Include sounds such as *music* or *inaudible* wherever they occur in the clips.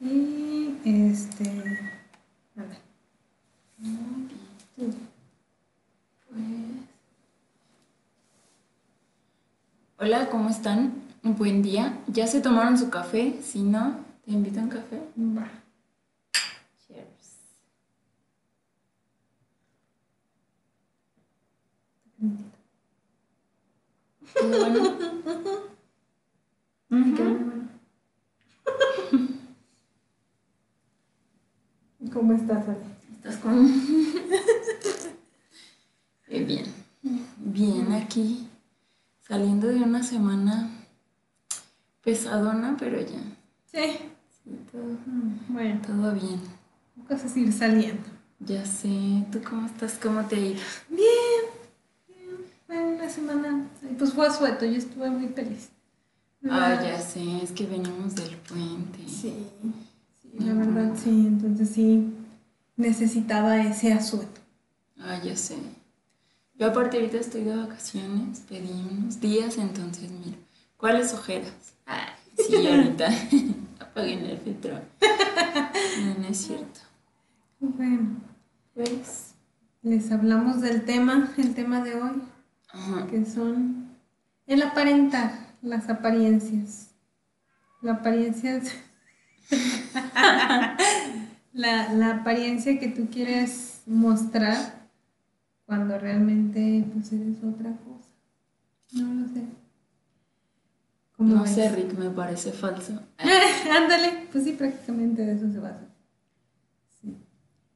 Y este. Anda. Muy bien. Pues. Hola, ¿cómo están? Un buen día. ¿Ya se tomaron su café? Si no, te invito a un café. Va. Cheers. Qué bueno. *laughs* Qué bueno. ¿Cómo estás, Ale? Estás con. *laughs* Eh, bien. Bien, aquí. Saliendo de una semana pesadona, pero ya. Sí. Sí, todo, Mm, Bueno, todo bien. cosas ir saliendo. Ya sé. ¿Tú cómo estás? ¿Cómo te ha ido? Bien. Bien. Fue una semana. Pues fue asueto, yo estuve muy feliz. Ah, ya sé. Es que venimos del puente. Sí, la verdad sí. Entonces sí, necesitaba ese asueto. Ah, ya sé. Yo aparte ahorita estoy de vacaciones, pedí unos días, entonces mira, ¿cuáles ojeras? Ay, sí, *laughs* ahorita *laughs* apaguen el filtro. No, no es cierto. Bueno, Pues, les hablamos del tema, el tema de hoy, ajá. que son el aparentar, las apariencias. La apariencia es- *laughs* la, la apariencia que tú quieres mostrar cuando realmente pues eres otra cosa. No lo sé. ¿Cómo No ves? sé, Rick, me parece falso. *laughs* Ándale, pues sí, prácticamente de eso se basa. Sí.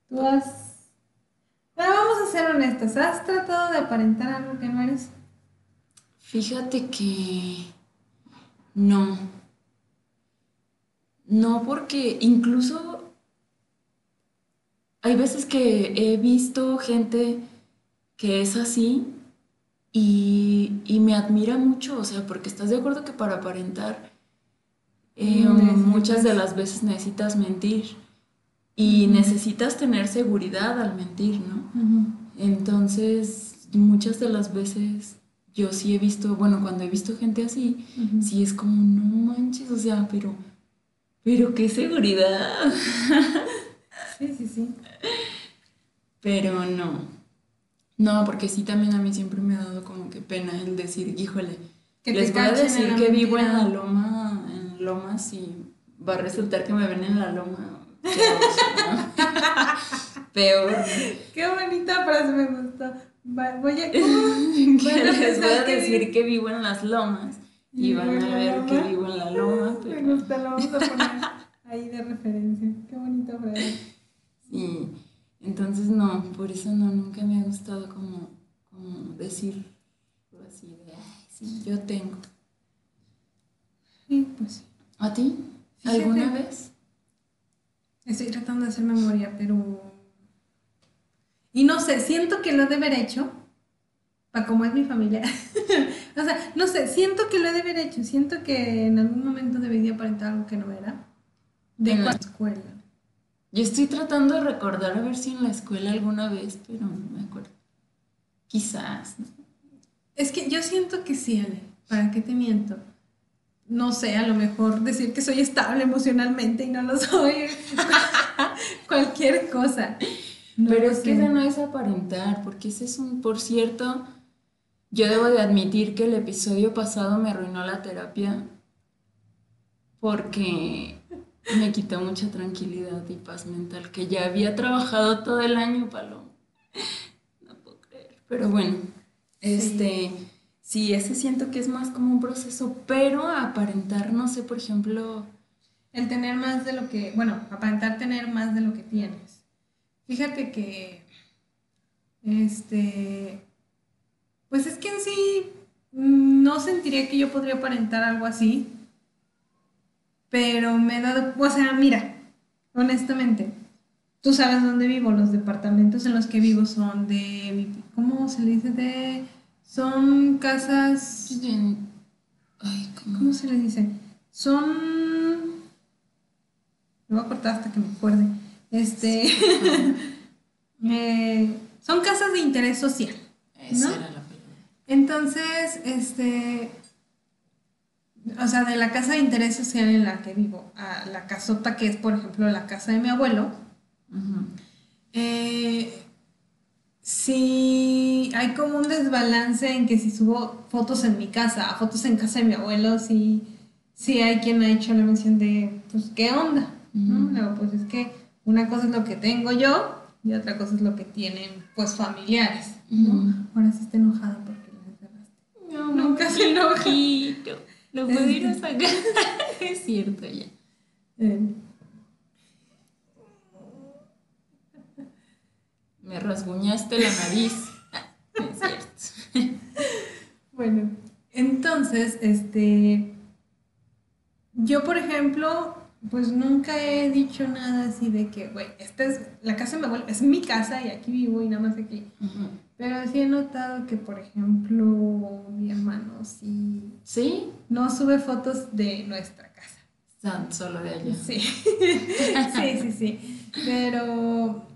Tú has... Bueno, vamos a ser honestas. ¿Has tratado de aparentar algo que no eres? Fíjate que no. No, porque incluso hay veces que he visto gente que es así y, y me admira mucho, o sea, porque estás de acuerdo que para aparentar eh, muchas de las veces necesitas mentir y necesitas tener seguridad al mentir, ¿no? Entonces, muchas de las veces yo sí he visto, bueno, cuando he visto gente así, sí es como, no manches, o sea, pero, pero qué seguridad. Sí, sí, sí. Pero no, no, porque sí también a mí siempre me ha dado como que pena el decir, híjole, Que les voy a decir que vivo en la loma, en lomas y va a resultar que me ven en la loma. *laughs* Peor. Qué bonita frase me gustó. Voy a... *laughs* les voy a que decir que vivo en las lomas y Vivo van a ver que vivo en la loma, Me pero gusta, lo vamos a poner ahí de referencia. Qué bonita frase. sí, entonces no, por eso no, nunca me ha gustado como, como decir así de, ay, sí, yo tengo. Sí, pues sí. ¿A ti? Fíjate. ¿Alguna vez? Estoy tratando de hacer memoria, pero... Y no sé, siento que lo de haber hecho, para como es mi familia. *laughs* o sea, no sé, siento que lo he de haber hecho, siento que en algún momento debí de aparentar algo que no era. De En la- escuela. Yo estoy tratando de recordar a ver si en la escuela alguna vez, pero no me acuerdo. Quizás, ¿no? Es que yo siento que sí, Ale. ¿Para qué te miento? No sé, a lo mejor decir que soy estable emocionalmente y no lo soy. *laughs* Cualquier cosa. No Pero es que eso no es aparentar, porque ese es un, por cierto, yo debo de admitir que el episodio pasado me arruinó la terapia porque me quitó mucha tranquilidad y paz mental que ya había trabajado todo el año, Paloma. No puedo creer. Pero bueno, este, sí, ese siento que es más como un proceso, pero aparentar, no sé, por ejemplo, El tener más de lo que, bueno, aparentar tener más de lo que tienes. Fíjate que, este, pues es que en sí mm, no sentiría que yo podría aparentar algo así, pero me he dado, o sea, mira, honestamente, tú sabes dónde vivo, los departamentos en los que vivo son de, ¿cómo se le dice? De, son casas, ay, ¿cómo? ¿cómo se le dice? Son, me voy a cortar hasta que me acuerde, este, *laughs* eh, son casas de interés social. ¿no? Entonces, este, o sea, de la casa de interés social en la que vivo a la casota que es, por ejemplo, la casa de mi abuelo, eh, sí hay como un desbalance en que si subo fotos en mi casa, fotos en casa de mi abuelo, sí, sí hay quien ha hecho la mención de, pues, ¿qué onda? pues es que una cosa es lo que tengo yo y otra cosa es lo que tienen, pues, familiares, Ahora sí está enojada porque. No, nunca se enoja. Lo puedo ir a sacar. *laughs* es cierto ya. Eh. Me rasguñaste la nariz. es cierto. *laughs* bueno, entonces, este. Yo, por ejemplo, pues nunca he dicho nada así de que, güey, esta es la casa de mi abuelo, es mi casa y aquí vivo y nada más aquí. Pero sí he notado que, por ejemplo, mi hermano sí, ¿Sí? no sube fotos de nuestra casa. Son solo de allá. Sí, *laughs* sí, sí, sí. Pero,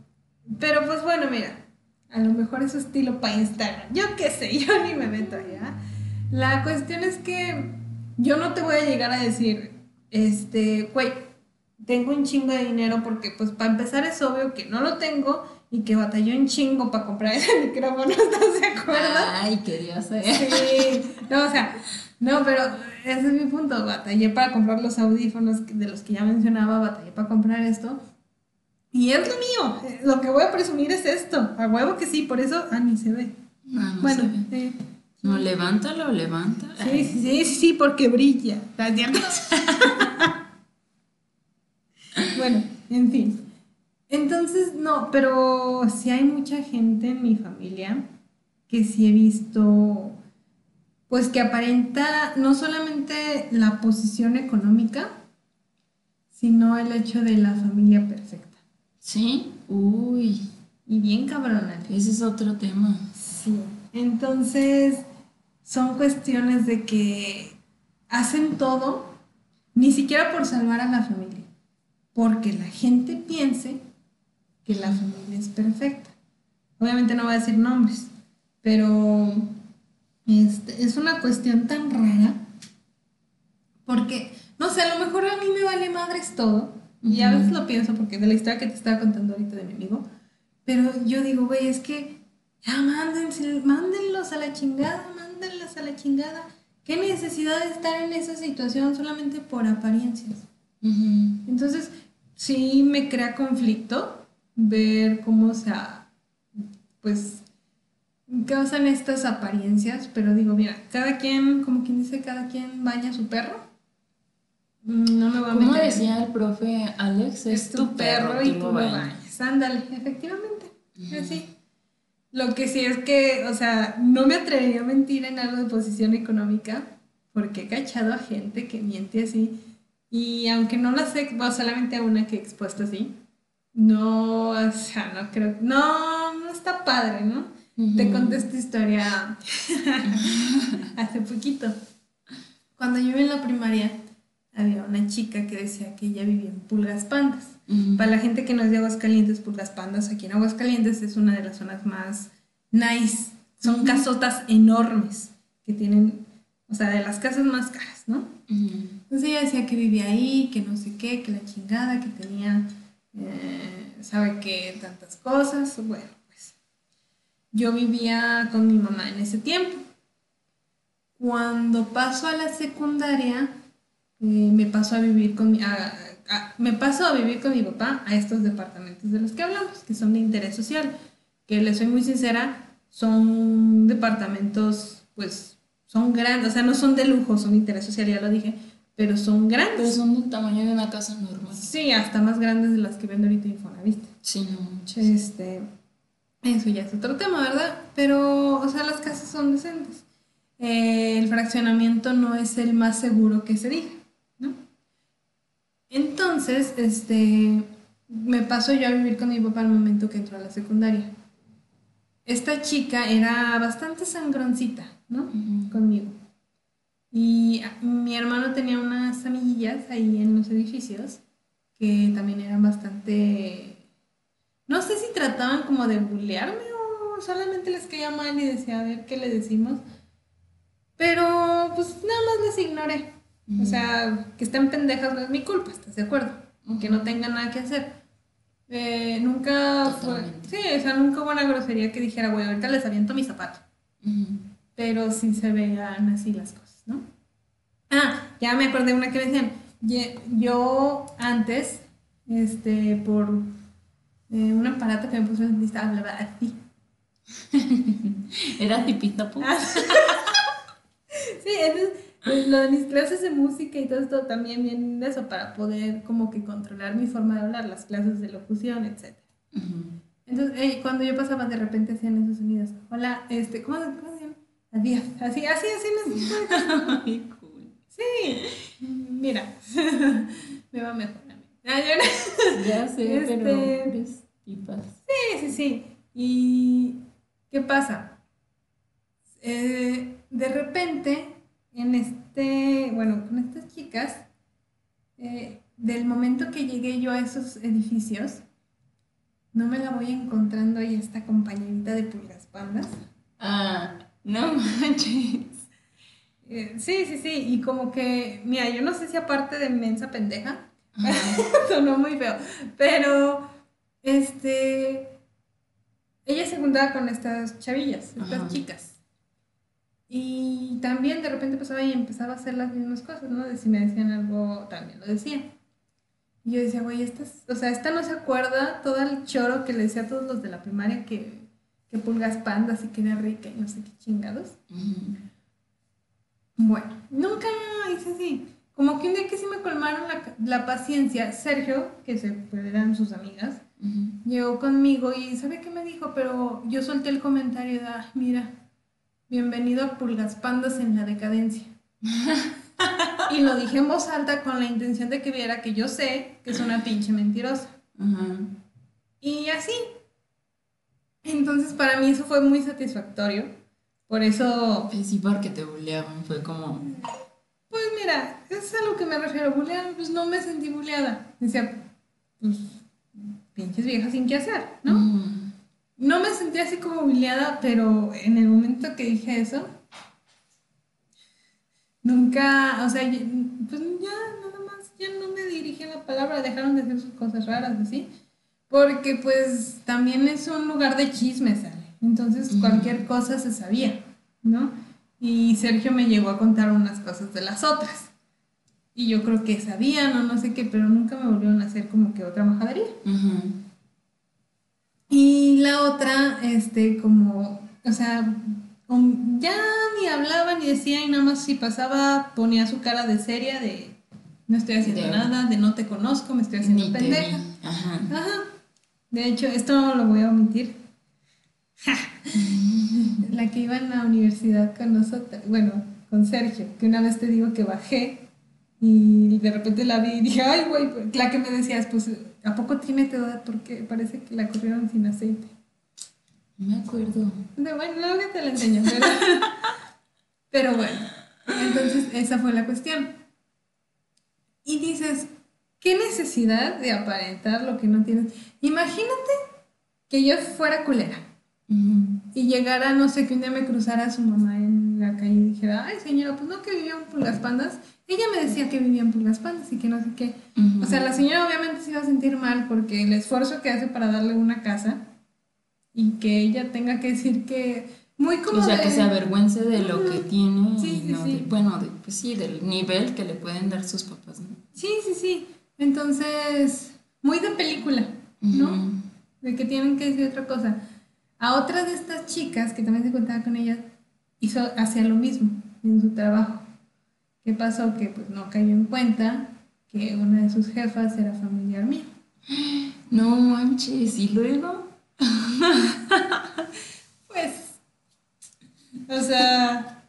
pero pues bueno, mira, a lo mejor es su estilo para Instagram. Yo qué sé, yo ni me meto allá. La cuestión es que yo no te voy a llegar a decir, este, güey, tengo un chingo de dinero porque pues para empezar es obvio que no lo tengo y que batalló un chingo para comprar *laughs* ese micrófono, ¿estás de acuerdo? Ay, quería ser. Sí, no, o sea, no, pero ese es mi punto, batallé para comprar los audífonos de los que ya mencionaba, batallé para comprar esto. Y es lo mío, lo que voy a presumir es esto, a huevo que sí, por eso, ah, ni se ve. Ah, no bueno, se no, levántalo, levanta. Sí, sí, sí, sí, porque brilla, *laughs* *laughs* bueno, en fin. Entonces, no, pero sí hay mucha gente en mi familia que sí he visto, pues que aparenta no solamente la posición económica, sino el hecho de la familia perfecta. Sí, uy. Y bien cabrona. Ese es otro tema. Sí. Entonces, son cuestiones de que hacen todo, ni siquiera por salvar a la familia, porque la gente piense que la familia es perfecta. Obviamente no voy a decir nombres, pero este, es una cuestión tan rara porque, no sé, a lo mejor a mí me vale madres todo, y a veces lo pienso porque de la historia que te estaba contando ahorita de mi amigo, pero yo digo, güey, es que ya mándense, mándenlos a la chingada, mándenlas a la chingada. ¿Qué necesidad de estar en esa situación solamente por apariencias? Entonces, sí me crea conflicto ver cómo se, pues, causan estas apariencias, pero digo, mira, cada quien, como quien dice, cada quien baña a su perro. No me voy a ¿Cómo decía el profe Alex? Es, tu, perro, y tú lo bañas. Ándale, efectivamente. Así. Lo que sí es que, o sea, no me atrevería a mentir en algo de posición económica, porque he cachado a gente que miente así. Y aunque no la sé, bueno, solamente a una que he expuesto así, no, o sea, no creo, no, no está padre, ¿no? Te conté esta historia *laughs* hace poquito. Cuando yo iba en la primaria, había una chica que decía que ella vivía en Pulgas Pandas. Para la gente que no es de Aguascalientes, Pulgas Pandas, aquí en Aguascalientes es una de las zonas más nice. Son casotas enormes que tienen, o sea, de las casas más caras, ¿no? Entonces ella decía que vivía ahí, que no sé qué, que la chingada, que tenía eh, sabe que tantas cosas. Bueno, pues yo vivía con mi mamá en ese tiempo. Cuando paso a la secundaria, eh, me paso a vivir con mi, me paso a vivir con mi papá a estos departamentos de los que hablamos, que son de interés social, que les soy muy sincera, son departamentos, pues, son grandes, o sea, no son de lujo, son de interés social, ya lo dije, pero son grandes. Pero son del tamaño de una casa normal. Sí, hasta más grandes de las que vendo ahorita Infonavit. Sí, no, Este, eso ya es otro tema, ¿verdad? Pero, o sea, las casas son decentes. Eh, el fraccionamiento no es el más seguro que se diga. Entonces, este, me paso yo a vivir con mi papá al momento que entró a la secundaria. Esta chica era bastante sangroncita, ¿no? Conmigo. Y mi hermano tenía unas amiguillas ahí en los edificios que también eran bastante... No sé si trataban como de bullearme o solamente les caía mal y decía a ver qué le decimos. Pero pues nada más les ignoré. O sea, que estén pendejas no es mi culpa, ¿estás de acuerdo? Que no tengan nada que hacer. Eh, nunca fue. Sí, o sea, nunca hubo una grosería que dijera, güey, ahorita les aviento mi zapato. Pero sí se vean así las cosas, ¿no? Ah, ya me acordé de una que me decían. Yo antes, este, por eh, un aparato que me puso en lista, hablaba así. *laughs* ¿Era tipita, ah. *laughs* sí, eso pues, lo de mis clases de música y todo esto también viene de eso, para poder como que controlar mi forma de hablar, las clases de locución, etc. Entonces, cuando yo pasaba, de repente hacían esos sonidos. Hola, este, ¿cómo, cómo se llama? Adiós. Así, así, así. Muy *laughs* cool. Sí, mira, *laughs* me va mejor a mí. Ah, ya sé, este, pero Sí, sí, sí. ¿Y qué pasa? Eh, de repente en este, bueno, con estas chicas, eh, del momento que llegué yo a esos edificios, no me la voy encontrando ahí esta compañerita de pulgas pandas. Ah, no *laughs* manches. Eh, sí, sí, sí, y como que, mira, yo no sé si aparte de mensa pendeja, *laughs* sonó muy feo, pero, este, ella se juntaba con estas chavillas, estas chicas. Y también de repente pasaba y empezaba a hacer las mismas cosas, ¿no? De si me decían algo, también lo decía. Y yo decía, güey, esta, o sea, esta no se acuerda todo el choro que le decía a todos los de la primaria que, que pulgas pandas y que era rica y no sé qué chingados. Bueno, nunca hice así. Como que un día que sí me colmaron la, la paciencia, Sergio, que se pues, eran sus amigas, llegó conmigo y ¿sabe qué me dijo? Pero yo solté el comentario de, ah, mira, Bienvenido a Pulgas Pandas en la decadencia. y lo dije en voz alta con la intención de que viera que yo sé que es una pinche mentirosa. Y así. Entonces para mí eso fue muy satisfactorio. Por eso... Sí, porque te bulleaban, fue como... Pues mira, es a lo que me refiero. Bullear, pues no me sentí bulleada. Decía, pues pinches viejas sin qué hacer, ¿no? No me sentí así como humillada, pero en el momento que dije eso, nunca, o sea, pues ya nada más, ya no me dirigí la palabra, dejaron de hacer sus cosas raras así, porque pues también es un lugar de chismes, ¿sale? Entonces cualquier cosa se sabía, ¿no? Y Sergio me llegó a contar unas cosas de las otras. Y yo creo que sabían o no sé qué, pero nunca me volvieron a hacer como que otra majadería. Y la otra, este, como, o sea, ya ni hablaba ni decía y nada más si pasaba ponía su cara de seria de no estoy haciendo nada, de no te conozco, me estoy haciendo pendeja. Ajá. Ajá. De hecho, esto lo voy a omitir. *laughs* la que iba en la universidad con nosotros, bueno, con Sergio, que una vez te digo que bajé y de repente la vi y dije, ay, güey, la que me decías, pues ¿A poco tiene tu edad? Porque parece que la corrieron sin aceite. No me acuerdo. De, bueno, luego que te la enseño. *laughs* Pero, pero bueno, entonces esa fue la cuestión. Y dices, ¿qué necesidad de aparentar lo que no tienes? Imagínate que yo fuera culera y llegara, no sé, que un día me cruzara su mamá en la calle y dijera, ay señora, pues no que vivían por las pandas ella me decía que vivían por las pandas y que no sé qué. O sea, la señora obviamente se iba a sentir mal porque el esfuerzo que hace para darle una casa y que ella tenga que decir que muy como o sea que se avergüence de lo que tiene sí, sí, sí. bueno pues sí del nivel que le pueden dar sus papás ¿no? sí sí sí. Entonces muy de película no de que tienen que decir otra cosa. A otra de estas chicas que también se contaba con ella hizo hacía lo mismo en su trabajo ¿Qué pasó? Que pues no cayó en cuenta que una de sus jefas era familiar mío. *gasps* No manches, ¿y luego? *laughs* pues, o sea,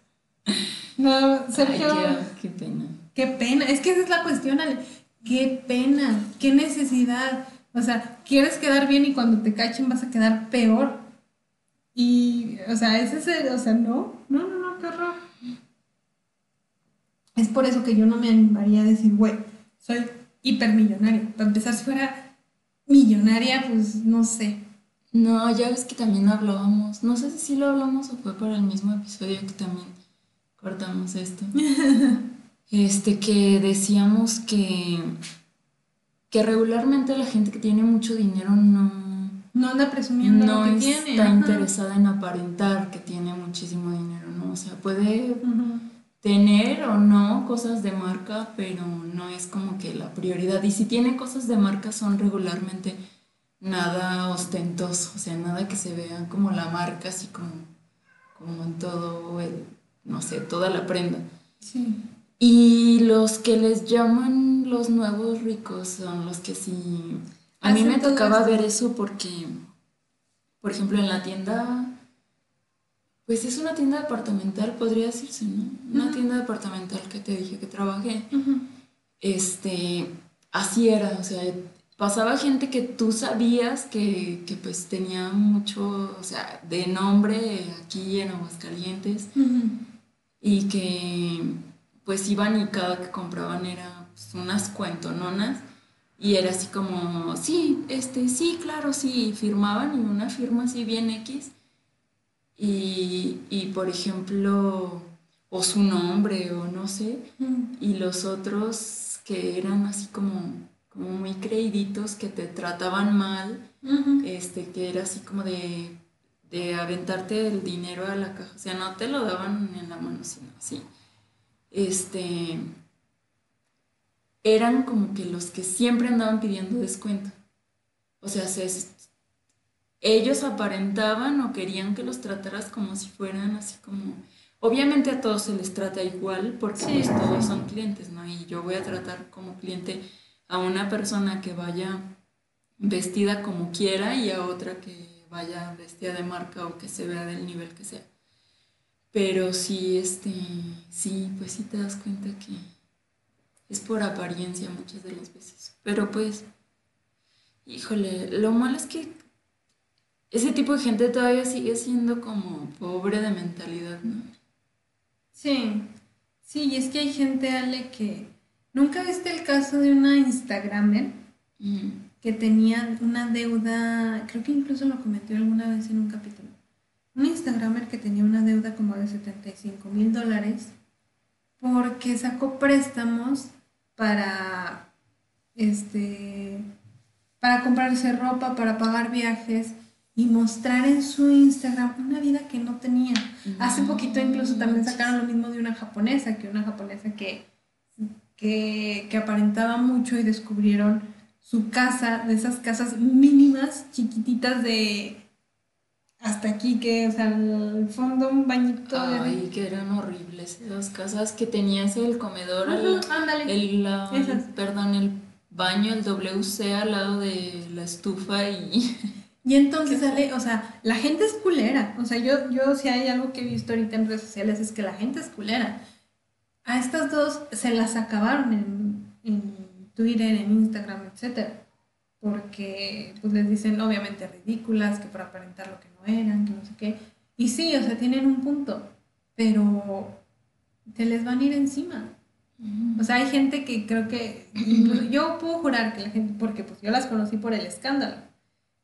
no, Sergio... qué, pena. Qué pena, es que esa es la cuestión, Ale. Qué pena, qué necesidad. O sea, quieres quedar bien y cuando te cachen vas a quedar peor. Y, o sea, ese es el, o sea, no, no, no, no, qué horror. Es por eso que yo no me animaría a decir, güey, soy hipermillonaria. Para empezar, si fuera millonaria, pues no sé. No, ya ves que también hablábamos. No sé si lo hablamos o fue por el mismo episodio que también cortamos esto. *laughs* este, que decíamos que, que regularmente la gente que tiene mucho dinero no... No anda presumiendo no lo que está interesada en aparentar que tiene muchísimo dinero, ¿no? O sea, puede. Tener o no cosas de marca, pero no es como que la prioridad. Y si tiene cosas de marca son regularmente nada ostentoso, o sea, nada que se vean como la marca, así como, como en todo el, no sé, toda la prenda. Sí. Y los que les llaman los nuevos ricos son los que sí... A mí me tocaba ver eso porque, por ejemplo, en la tienda, pues es una tienda departamental, podría decirse, ¿no? Una Ujú. tienda departamental que te dije que trabajé. Ujú. Este, así era, o sea, pasaba gente que tú sabías que, que pues tenía mucho, o sea, de nombre aquí en Aguascalientes Ujú. y que pues iban y cada que compraban era pues, unas cuentononas y era así como, sí, este, sí, claro, sí, firmaban y una firma así bien X y, y por ejemplo, o su nombre o no sé, Ujú. y los otros que eran así como, como muy creíditos, que te trataban mal, Ujú. este, que era así como de, de aventarte el dinero a la caja, o sea, no te lo daban en la mano, sino así. Este, eran como que los que siempre andaban pidiendo descuento. O sea, se- ellos aparentaban o querían que los trataras como si fueran así como... Obviamente a todos se les trata igual porque Sí. pues todos son clientes, ¿no? Y yo voy a tratar como cliente a una persona que vaya vestida como quiera y a otra que vaya vestida de marca o que se vea del nivel que sea. Pero sí, este, sí, pues sí te das cuenta que es por apariencia muchas de las veces. Pero pues, híjole, lo malo es que ese tipo de gente todavía sigue siendo como pobre de mentalidad, ¿no? Sí, sí, y es que hay gente, Ale, que... ¿Nunca viste el caso de una Instagramer Ujú. que tenía una deuda, creo que incluso lo cometió alguna vez en un capítulo, una Instagramer que tenía una deuda como de 75 mil dólares porque sacó préstamos para, este, para comprarse ropa, para pagar viajes y mostrar en su Instagram una vida que no tenía. Hace No poquito incluso también sacaron lo mismo de una japonesa, que una japonesa que, que, que aparentaba mucho y descubrieron su casa, de esas casas mínimas, chiquititas de hasta aquí, que, o sea, al fondo un bañito de... Ay, que eran horribles esas casas que tenías el comedor, Ajá, ándale. el, la- perdón, el baño, el WC al lado de la estufa y... *laughs* Y entonces sale, o sea, la gente es culera. O sea, yo, yo si hay algo que he visto ahorita en redes sociales es que la gente es culera. A estas dos se las acabaron en, en Twitter, en Instagram, etcétera. Porque pues les dicen obviamente ridículas, que por aparentar lo que no eran, que no sé qué. Y sí, o sea, tienen un punto, pero te les van a ir encima. O sea, hay gente que creo que, incluso yo puedo jurar que la gente, porque pues yo las conocí por el escándalo,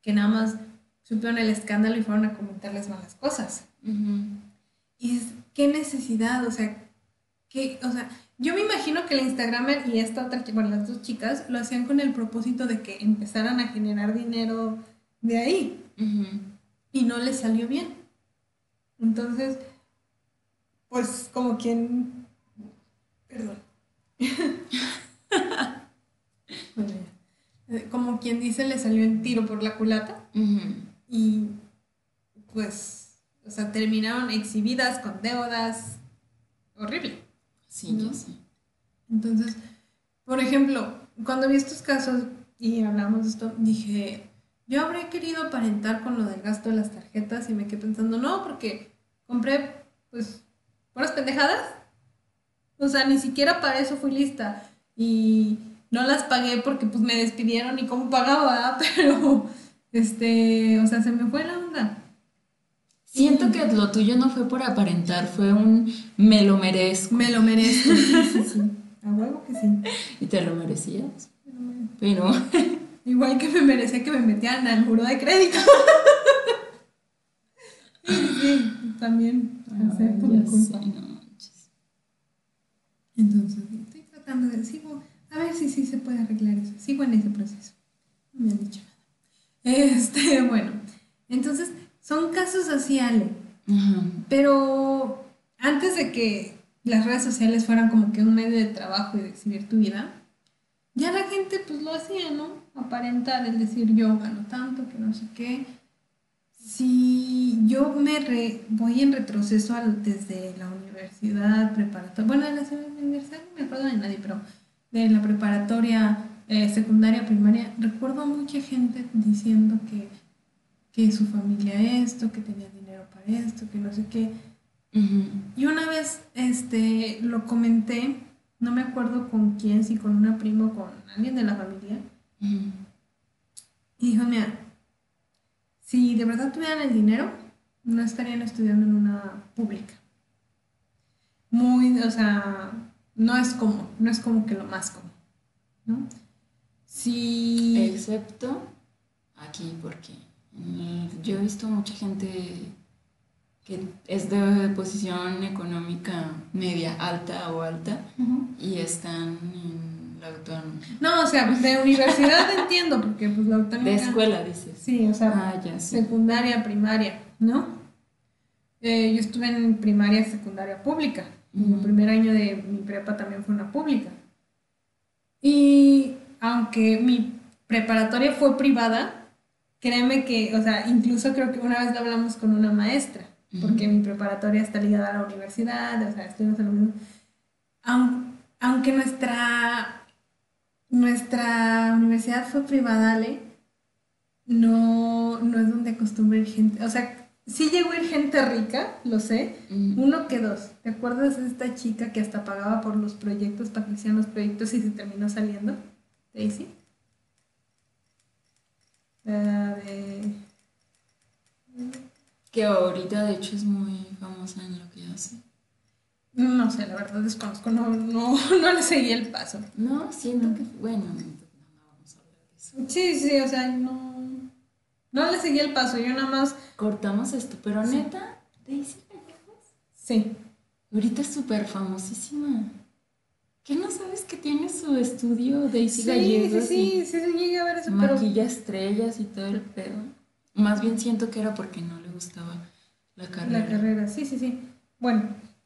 que nada más supieron el escándalo y fueron a comentarles malas cosas. Y es, qué necesidad, o sea, que, o sea, yo me imagino que el Instagramer y esta otra, bueno, las dos chicas lo hacían con el propósito de que empezaran a generar dinero de ahí y no les salió bien. Entonces, pues como quien, perdón. *laughs* Eh, como quien dice, le salió el tiro por la culata y pues, o sea, terminaron exhibidas con deudas. Horrible. Sí, ¿No? ya sé. Entonces, por ejemplo, cuando vi estos casos y hablamos de esto, dije, yo habría querido aparentar con lo del gasto de las tarjetas y me quedé pensando, no, porque compré, pues, puras pendejadas. O sea, ni siquiera para eso fui lista. Y no las pagué porque pues me despidieron y cómo pagaba, *laughs* pero, este, o sea, se me fue la onda. Siento que lo tuyo no fue por aparentar, fue un me lo merezco. Me lo merezco. Sí, sí, sí. *laughs* A huevo que sí. Y te lo merecías. Pero *laughs* Igual que me merecía que me metieran al muro de crédito. sí, sí, también. Ay, ya sé, no. Entonces, estoy tratando de, sigo, a ver si sí se puede arreglar eso. Sigo en ese proceso. No me han dicho nada. Este, *laughs* bueno, entonces, son casos así, Ale. Pero antes de que las redes sociales fueran como que un medio de trabajo y de exhibir tu vida, ya la gente pues lo hacía, ¿no? Aparentar, el decir yo gano tanto, que no sé qué. Si yo me voy en retroceso desde la universidad preparatoria, bueno, de la universidad no me acuerdo de nadie, pero de la preparatoria, eh, secundaria, primaria, recuerdo a mucha gente diciendo que, que su familia esto, que tenía dinero para esto, que no sé qué. Y una vez este, lo comenté, no me acuerdo con quién, si con una prima o con alguien de la familia. Y dijo, mira, si de verdad tuvieran el dinero, no estarían estudiando en una pública. Muy, o sea, no es como, no es como que lo más común, ¿no? Si... Excepto aquí, porque yo he visto mucha gente que es de posición económica media, alta o alta, y están en la autónoma. No, o sea, de universidad *laughs* entiendo, porque pues la autónoma... De escuela, dices. Sí, o sea, ah, secundaria, primaria, ¿no? Eh, yo estuve en primaria, secundaria pública. Mi primer año de mi prepa también fue una pública. Y aunque mi preparatoria fue privada, créeme que, o sea, incluso creo que una vez lo hablamos con una maestra porque mi preparatoria está ligada a la universidad, o sea, estudiamos en lo mismo. Aunque nuestra, nuestra universidad fue privada, Ale, no, no es donde acostumbra gente, o sea, sí llegó ir gente rica, lo sé, uno que dos. ¿Te acuerdas de esta chica que hasta pagaba por los proyectos para que hicieran los proyectos y se terminó saliendo? Daisy. de... Que ahorita de hecho es muy famosa en lo que hace. No sé, la verdad desconozco, no, no, *laughs* no le seguí el paso. No, siento que, bueno, no, vamos a hablar de eso. Sí, sí, o sea, no, no le seguí el paso, yo nada más... Cortamos esto, pero neta, Daisy Gallegos. Sí. Ahorita es súper famosísima. ¿Qué no sabes que tiene su estudio Daisy sí, Gallegos? Sí, sí, sí, sí, llegué a ver eso, Maquilla estrellas y todo el pedo. Más bien siento que era porque no le gustaba la carrera. La carrera, sí, sí, sí. Bueno,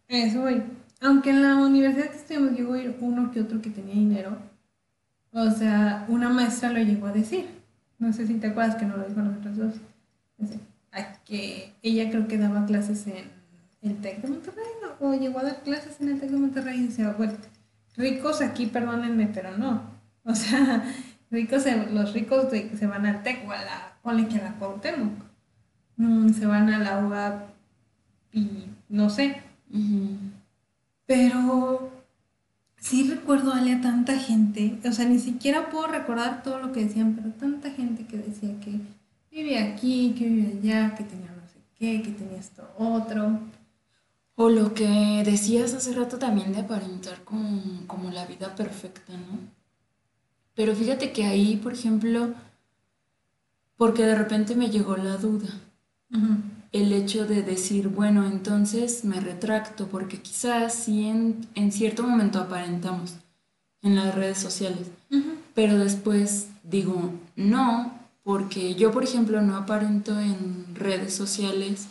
eso voy. Aunque en la universidad que estudiamos llegó a ir uno que otro que tenía dinero, o sea, una maestra lo llegó a decir. No sé si te acuerdas que no lo dijo a nosotros dos. que ella creo que daba clases en el TEC de Monterrey, o llegó a dar clases en el TEC de Monterrey y decía, bueno, ricos aquí, perdónenme, pero no. *laughs* O sea, ricos, los ricos se van al TEC o a la ponle que a la Cuauhtémoc. Mm, se van a la UAP y no sé. Pero sí recuerdo a tanta gente, o sea, ni siquiera puedo recordar todo lo que decían, pero tanta gente que decía que vivía aquí, que vivía allá, que tenía no sé qué, que tenía esto otro. O lo que decías hace rato también de aparentar como, como la vida perfecta, ¿no? Pero fíjate que ahí, por ejemplo, porque de repente me llegó la duda. El hecho de decir, bueno, entonces me retracto, porque quizás sí en, cierto momento aparentamos en las redes sociales, pero después digo, no, porque yo, por ejemplo, no aparento en redes sociales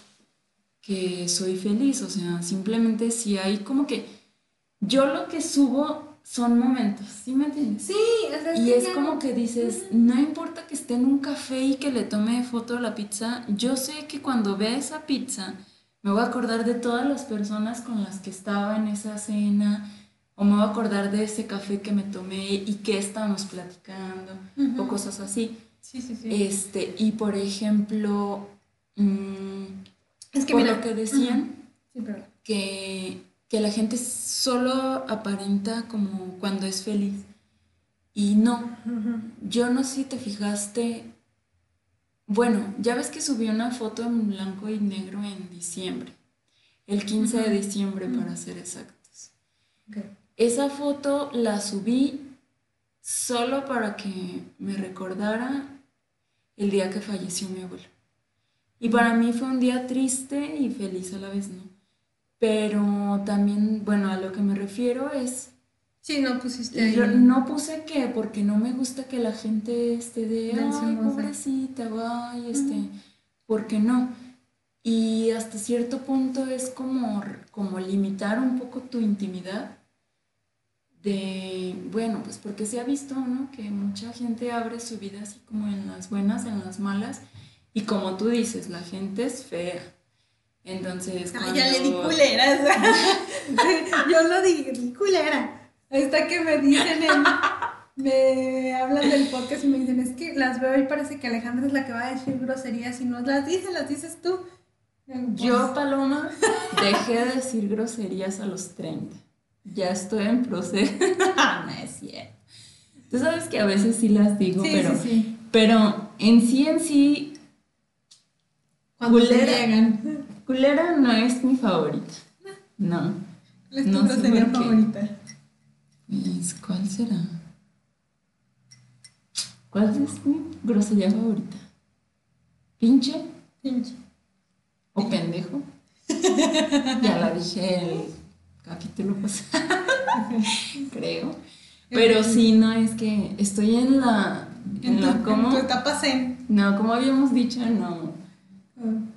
que soy feliz, o sea, simplemente si hay como que yo lo que subo son momentos, ¿sí me entiendes? Sí, Y es como que dices, no importa que esté en un café y que le tome foto a la pizza, yo sé que cuando vea esa pizza me voy a acordar de todas las personas con las que estaba en esa cena, o me voy a acordar de ese café que me tomé y que estábamos platicando, o cosas así. Sí, sí, sí. Este, y por ejemplo, mm, es que mira, lo que decían, que que la gente solo aparenta como cuando es feliz. Y no, yo no sé si te fijaste, bueno, ya ves que subí una foto en blanco y negro en diciembre, el 15 de diciembre para ser exactos. Esa foto la subí solo para que me recordara el día que falleció mi abuelo. Y para mí fue un día triste y feliz a la vez, ¿no? Pero también, bueno, a lo que me refiero es Sí, no pusiste yo no puse que porque no me gusta que la gente esté de, ay, hermosa". pobrecita, ay, este, ¿por qué no? Y hasta cierto punto es como, como limitar un poco tu intimidad de, bueno, pues porque se ha visto, ¿no? Que mucha gente abre su vida así como en las buenas, en las malas, y como tú dices, la gente es fea. Entonces, Ay, ya le di cuando- culeras. *laughs* *laughs* Yo lo di, di culera. Ahí está que me dicen en- me hablan del podcast y me dicen, es que las veo y parece que Alejandra es la que va a decir groserías y no las dice, las dices tú. Pues, Yo, Paloma, dejé de decir groserías a los 30. Ya estoy en proceso. *laughs* no es cierto. Tú sabes que a veces sí las digo, sí, pero, sí, sí. pero en sí, en sí, Cuando culera. llegan. Culera no es mi favorita. No. ¿Cuál es tu No grosería favorita? Pues, ¿Cuál será? ¿Cuál es mi grosería favorita? ¿Pinche Pinche. o pendejo? *laughs* ya la dije el capítulo pasado, *laughs* creo. Pero sí, no, es que estoy en la... En En la tu, ¿cómo? en tu etapa zen. No, como habíamos dicho, no.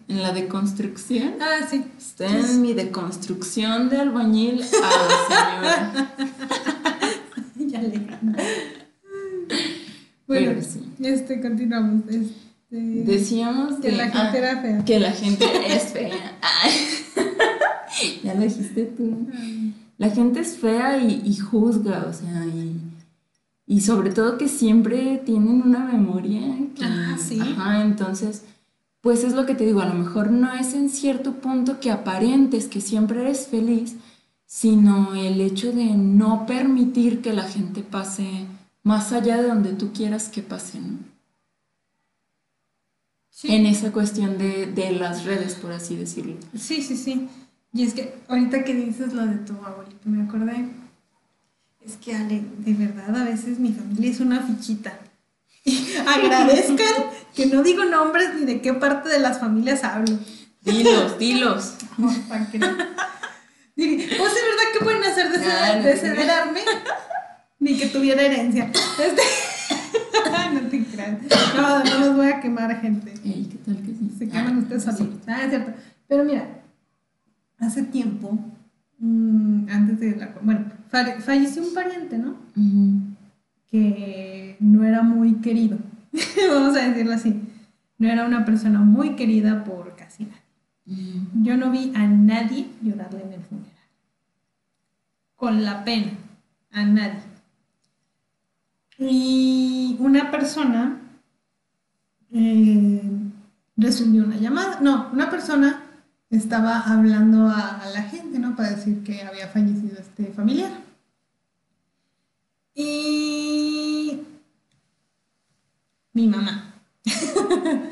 En la deconstrucción. Ah, sí. Estoy en mi deconstrucción de albañil a la señora. *laughs* ya le Bueno, Pero sí. este, continuamos. Este, Decíamos que de- la gente ah, era fea. Que la gente es fea. *laughs* Ay. *laughs* ya lo dijiste tú. La gente es fea y, y juzga, o sea, y, y sobre todo que siempre tienen una memoria. que- Ah, sí. Ajá, entonces, pues es lo que te digo, a lo mejor no es en cierto punto que aparentes que siempre eres feliz, sino el hecho de no permitir que la gente pase más allá de donde tú quieras que pase, ¿no? Sí. En esa cuestión de, de las redes, por así decirlo. Sí, sí, sí. Y es que ahorita que dices lo de tu abuelito, me acordé. Es que, Ale, de verdad, a veces mi familia es una fichita. *laughs* Agradezcan que no digo nombres ni de qué parte de las familias hablo. Dilos, dilos. *laughs* No. Dije, pues de verdad que pueden hacer de no te desheredarme ni que tuviera herencia. Este... *laughs* no te creas. No, no los voy a quemar, gente. Ey, ¿qué tal que sí? Se queman Ah, ustedes sí. solitos. Ah, es cierto. Pero mira, hace tiempo, mm, antes de la... Bueno, fa- falleció un pariente, ¿no? Que no era muy querido. *laughs* Vamos a decirlo así. No era una persona muy querida por casi nadie. Ujú. Yo no vi a nadie llorarle en el funeral. Con la pena. A nadie. Y una persona eh, recibió una llamada. No, una persona estaba hablando a, a la gente, ¿no? Para decir que había fallecido este familiar. Y mi mamá. *laughs*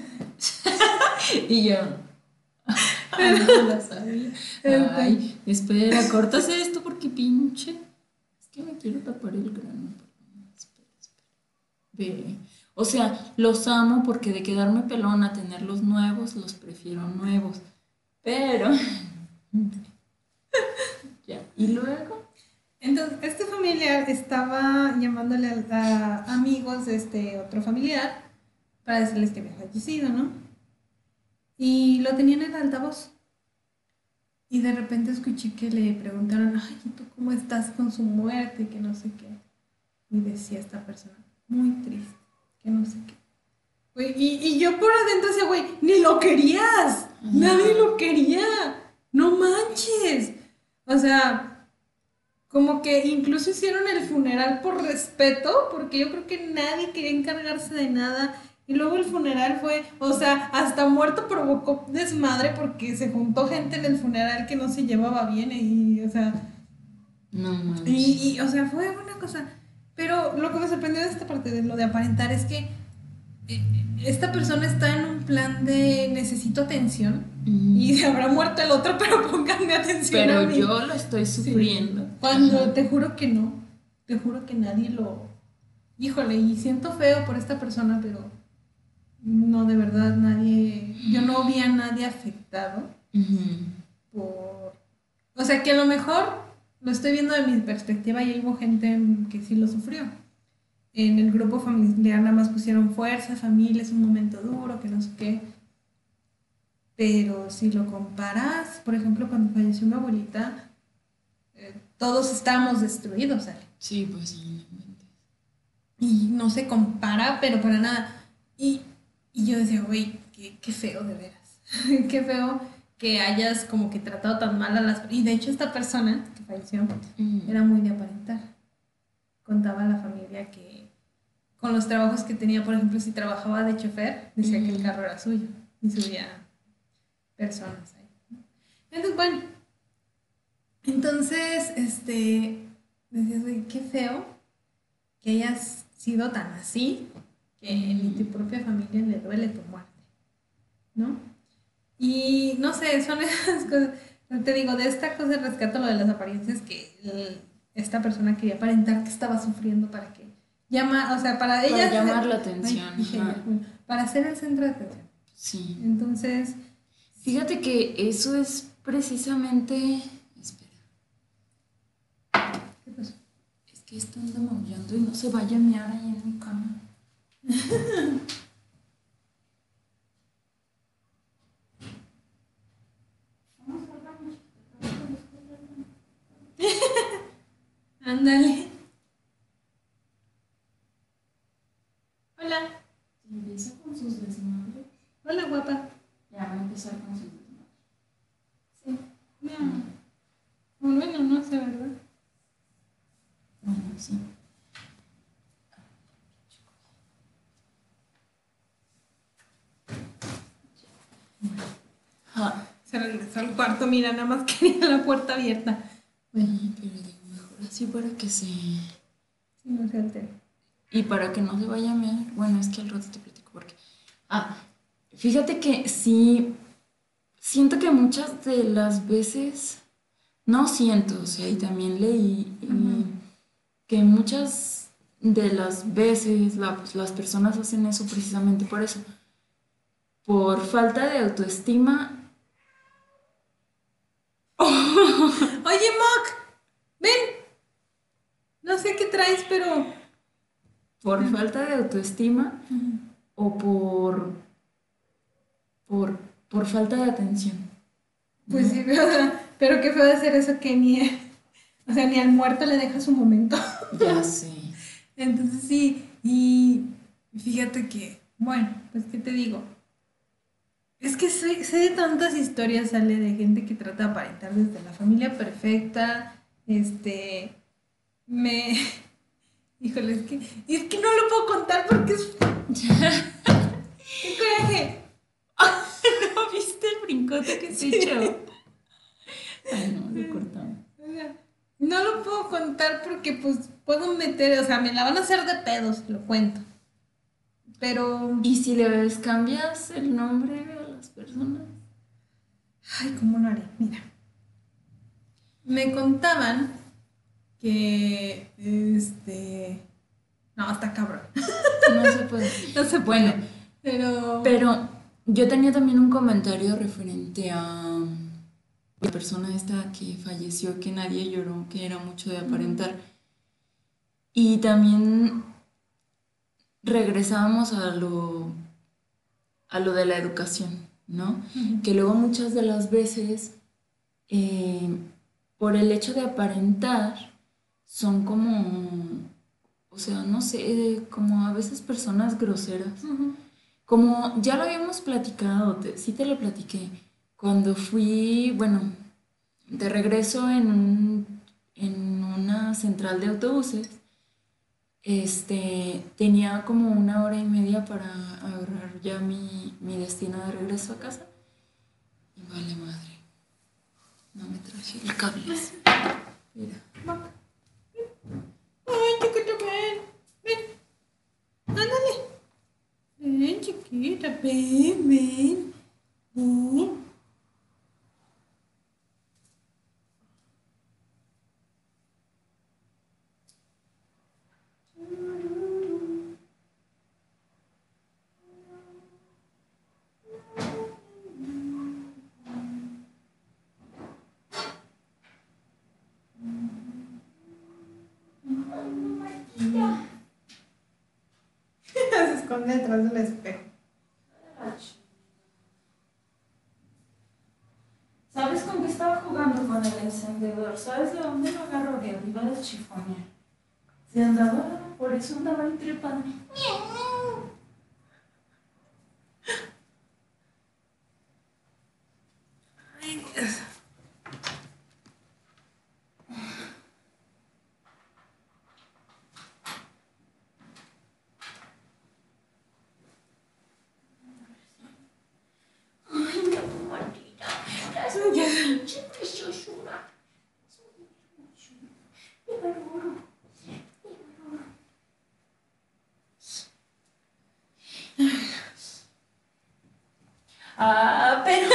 Y yo. *laughs* Ay, no espera, cortas esto porque pinche. Es que me quiero tapar el grano. Espera, espera. Ve. O sea, los amo porque de quedarme pelona a tenerlos nuevos, los prefiero nuevos. Pero. *laughs* ya. Y luego. Entonces, este familiar estaba llamándole a, a amigos de este otro familiar para decirles que había fallecido, ¿no? Y lo tenían en altavoz. Y de repente escuché que le preguntaron, ay, ¿y tú cómo estás con su muerte? Que no sé qué. Y decía esta persona, muy triste, que no sé qué. Güey, y, y yo por adentro decía, güey, ni lo querías. Nadie lo quería. No manches. O sea, como que incluso hicieron el funeral por respeto, porque yo creo que nadie quería encargarse de nada. Y luego el funeral fue, o sea, hasta muerto provocó desmadre porque se juntó gente en el funeral que no se llevaba bien y, o sea, No manches. y, y, o sea, fue una cosa. Pero lo que me sorprendió de esta parte de lo de aparentar es que eh, esta persona está en un plan de necesito atención y se *laughs* habrá muerto el otro, pero pónganme atención. a Pero mí. yo lo estoy sufriendo. Cuando Ajá. te juro que no, te juro que nadie lo... Híjole, y siento feo por esta persona, pero no, de verdad, nadie... Yo no vi a nadie afectado por... O sea, que a lo mejor lo estoy viendo de mi perspectiva y hubo gente que sí lo sufrió. En el grupo familiar nada más pusieron fuerza, familia, es un momento duro, que no sé qué. Pero si lo comparas, por ejemplo, cuando falleció mi abuelita, todos estábamos destruidos, ¿sabes? Sí, pues sí. Y no se compara, pero para nada. Y, y yo decía, güey, qué, qué feo de veras. *laughs* qué feo que hayas como que tratado tan mal a las... Y de hecho esta persona que falleció era muy de aparentar. Contaba a la familia que con los trabajos que tenía, por ejemplo, si trabajaba de chofer, decía que el carro era suyo y subía personas ahí. Entonces, bueno, entonces, este, decías, güey, qué feo que hayas sido tan así que ni tu propia familia le duele tu muerte, ¿no? Y no sé, son *laughs* esas cosas. Te digo, de esta cosa rescato lo de las apariencias que esta persona quería aparentar que estaba sufriendo para que llama, o sea, para ella llamar la atención, *laughs* para ser el centro de atención. Sí. Entonces, fíjate que eso es precisamente espera. ¿Qué pasó? Es que está andando maullando y no se vaya a mear ahí en mi cama. *laughs* Ándale. Hola. Empieza con sus desmadres. Hola, guapa. Ya va a empezar con sus desmadres. Sí. Mira. Bueno, no sé, ¿verdad? Sí. Ah, Se regresó al cuarto, mira, nada más *laughs* quería la puerta abierta. bueno, pero digo, mejor así para que se... Sí, no se altere. Y para que no se vaya a mear, bueno, es que al rato te platico porque... Ah, fíjate que sí, siento que muchas de las veces, no siento, o sea, y también leí y. que muchas de las veces la- pues, las personas hacen eso precisamente por eso, por falta de autoestima. *laughs* Oye, Mock, ven. No sé qué traes, pero. Por falta de autoestima o por, por, por falta de atención. Pues sí, pero, *laughs* pero qué feo hacer eso que ni. O sea, ni al muerto le deja su momento. *laughs* Ya *laughs* sé. Entonces sí, y fíjate que, bueno, pues qué te digo. Es que sé, sé de tantas historias, sale de gente que trata de aparentar desde la familia perfecta, este, me, *laughs* híjole, es que, y es que no lo puedo contar porque es, qué coraje. ¿No viste el brincote que se echó? Ay, no, lo cortamos. No lo puedo contar porque pues puedo meter, o sea, me la van a hacer de pedos, lo cuento. Pero, ¿Y si le cambias el nombre a las personas? ay, ¿cómo lo haré? Mira. Me contaban que, este, no, está cabrón. No se puede. *laughs* No se puede. Bueno, Pero, pero yo tenía también un comentario referente a la persona esta que falleció, que nadie lloró, que era mucho de aparentar. Y también regresábamos a lo, a lo de la educación, ¿no? Ujú. Que luego muchas de las veces, eh, por el hecho de aparentar, son como, o sea, no sé, como a veces personas groseras. Ujú. Como ya lo habíamos platicado, te- sí te lo platiqué, cuando fui, bueno, de regreso en, un- en una central de autobuses, este, tenía como una hora y media para agarrar ya mi, mi destino de regreso a casa. Y vale madre, no me traje el cable. Mira, Ay, chiquita, ven, ven. Ándale. Ven, chiquita, ven, ven. Ven. esconde detrás del espejo. ¿Sabes con qué estaba jugando con el encendedor? ¿Sabes de dónde lo agarró? Chifonero. Se andaba, por eso andaba trepando. Ay, Dios. Ay, mi amorita. Las pinche preciosura. Mi valoro. Mi valoro. Ah, pero.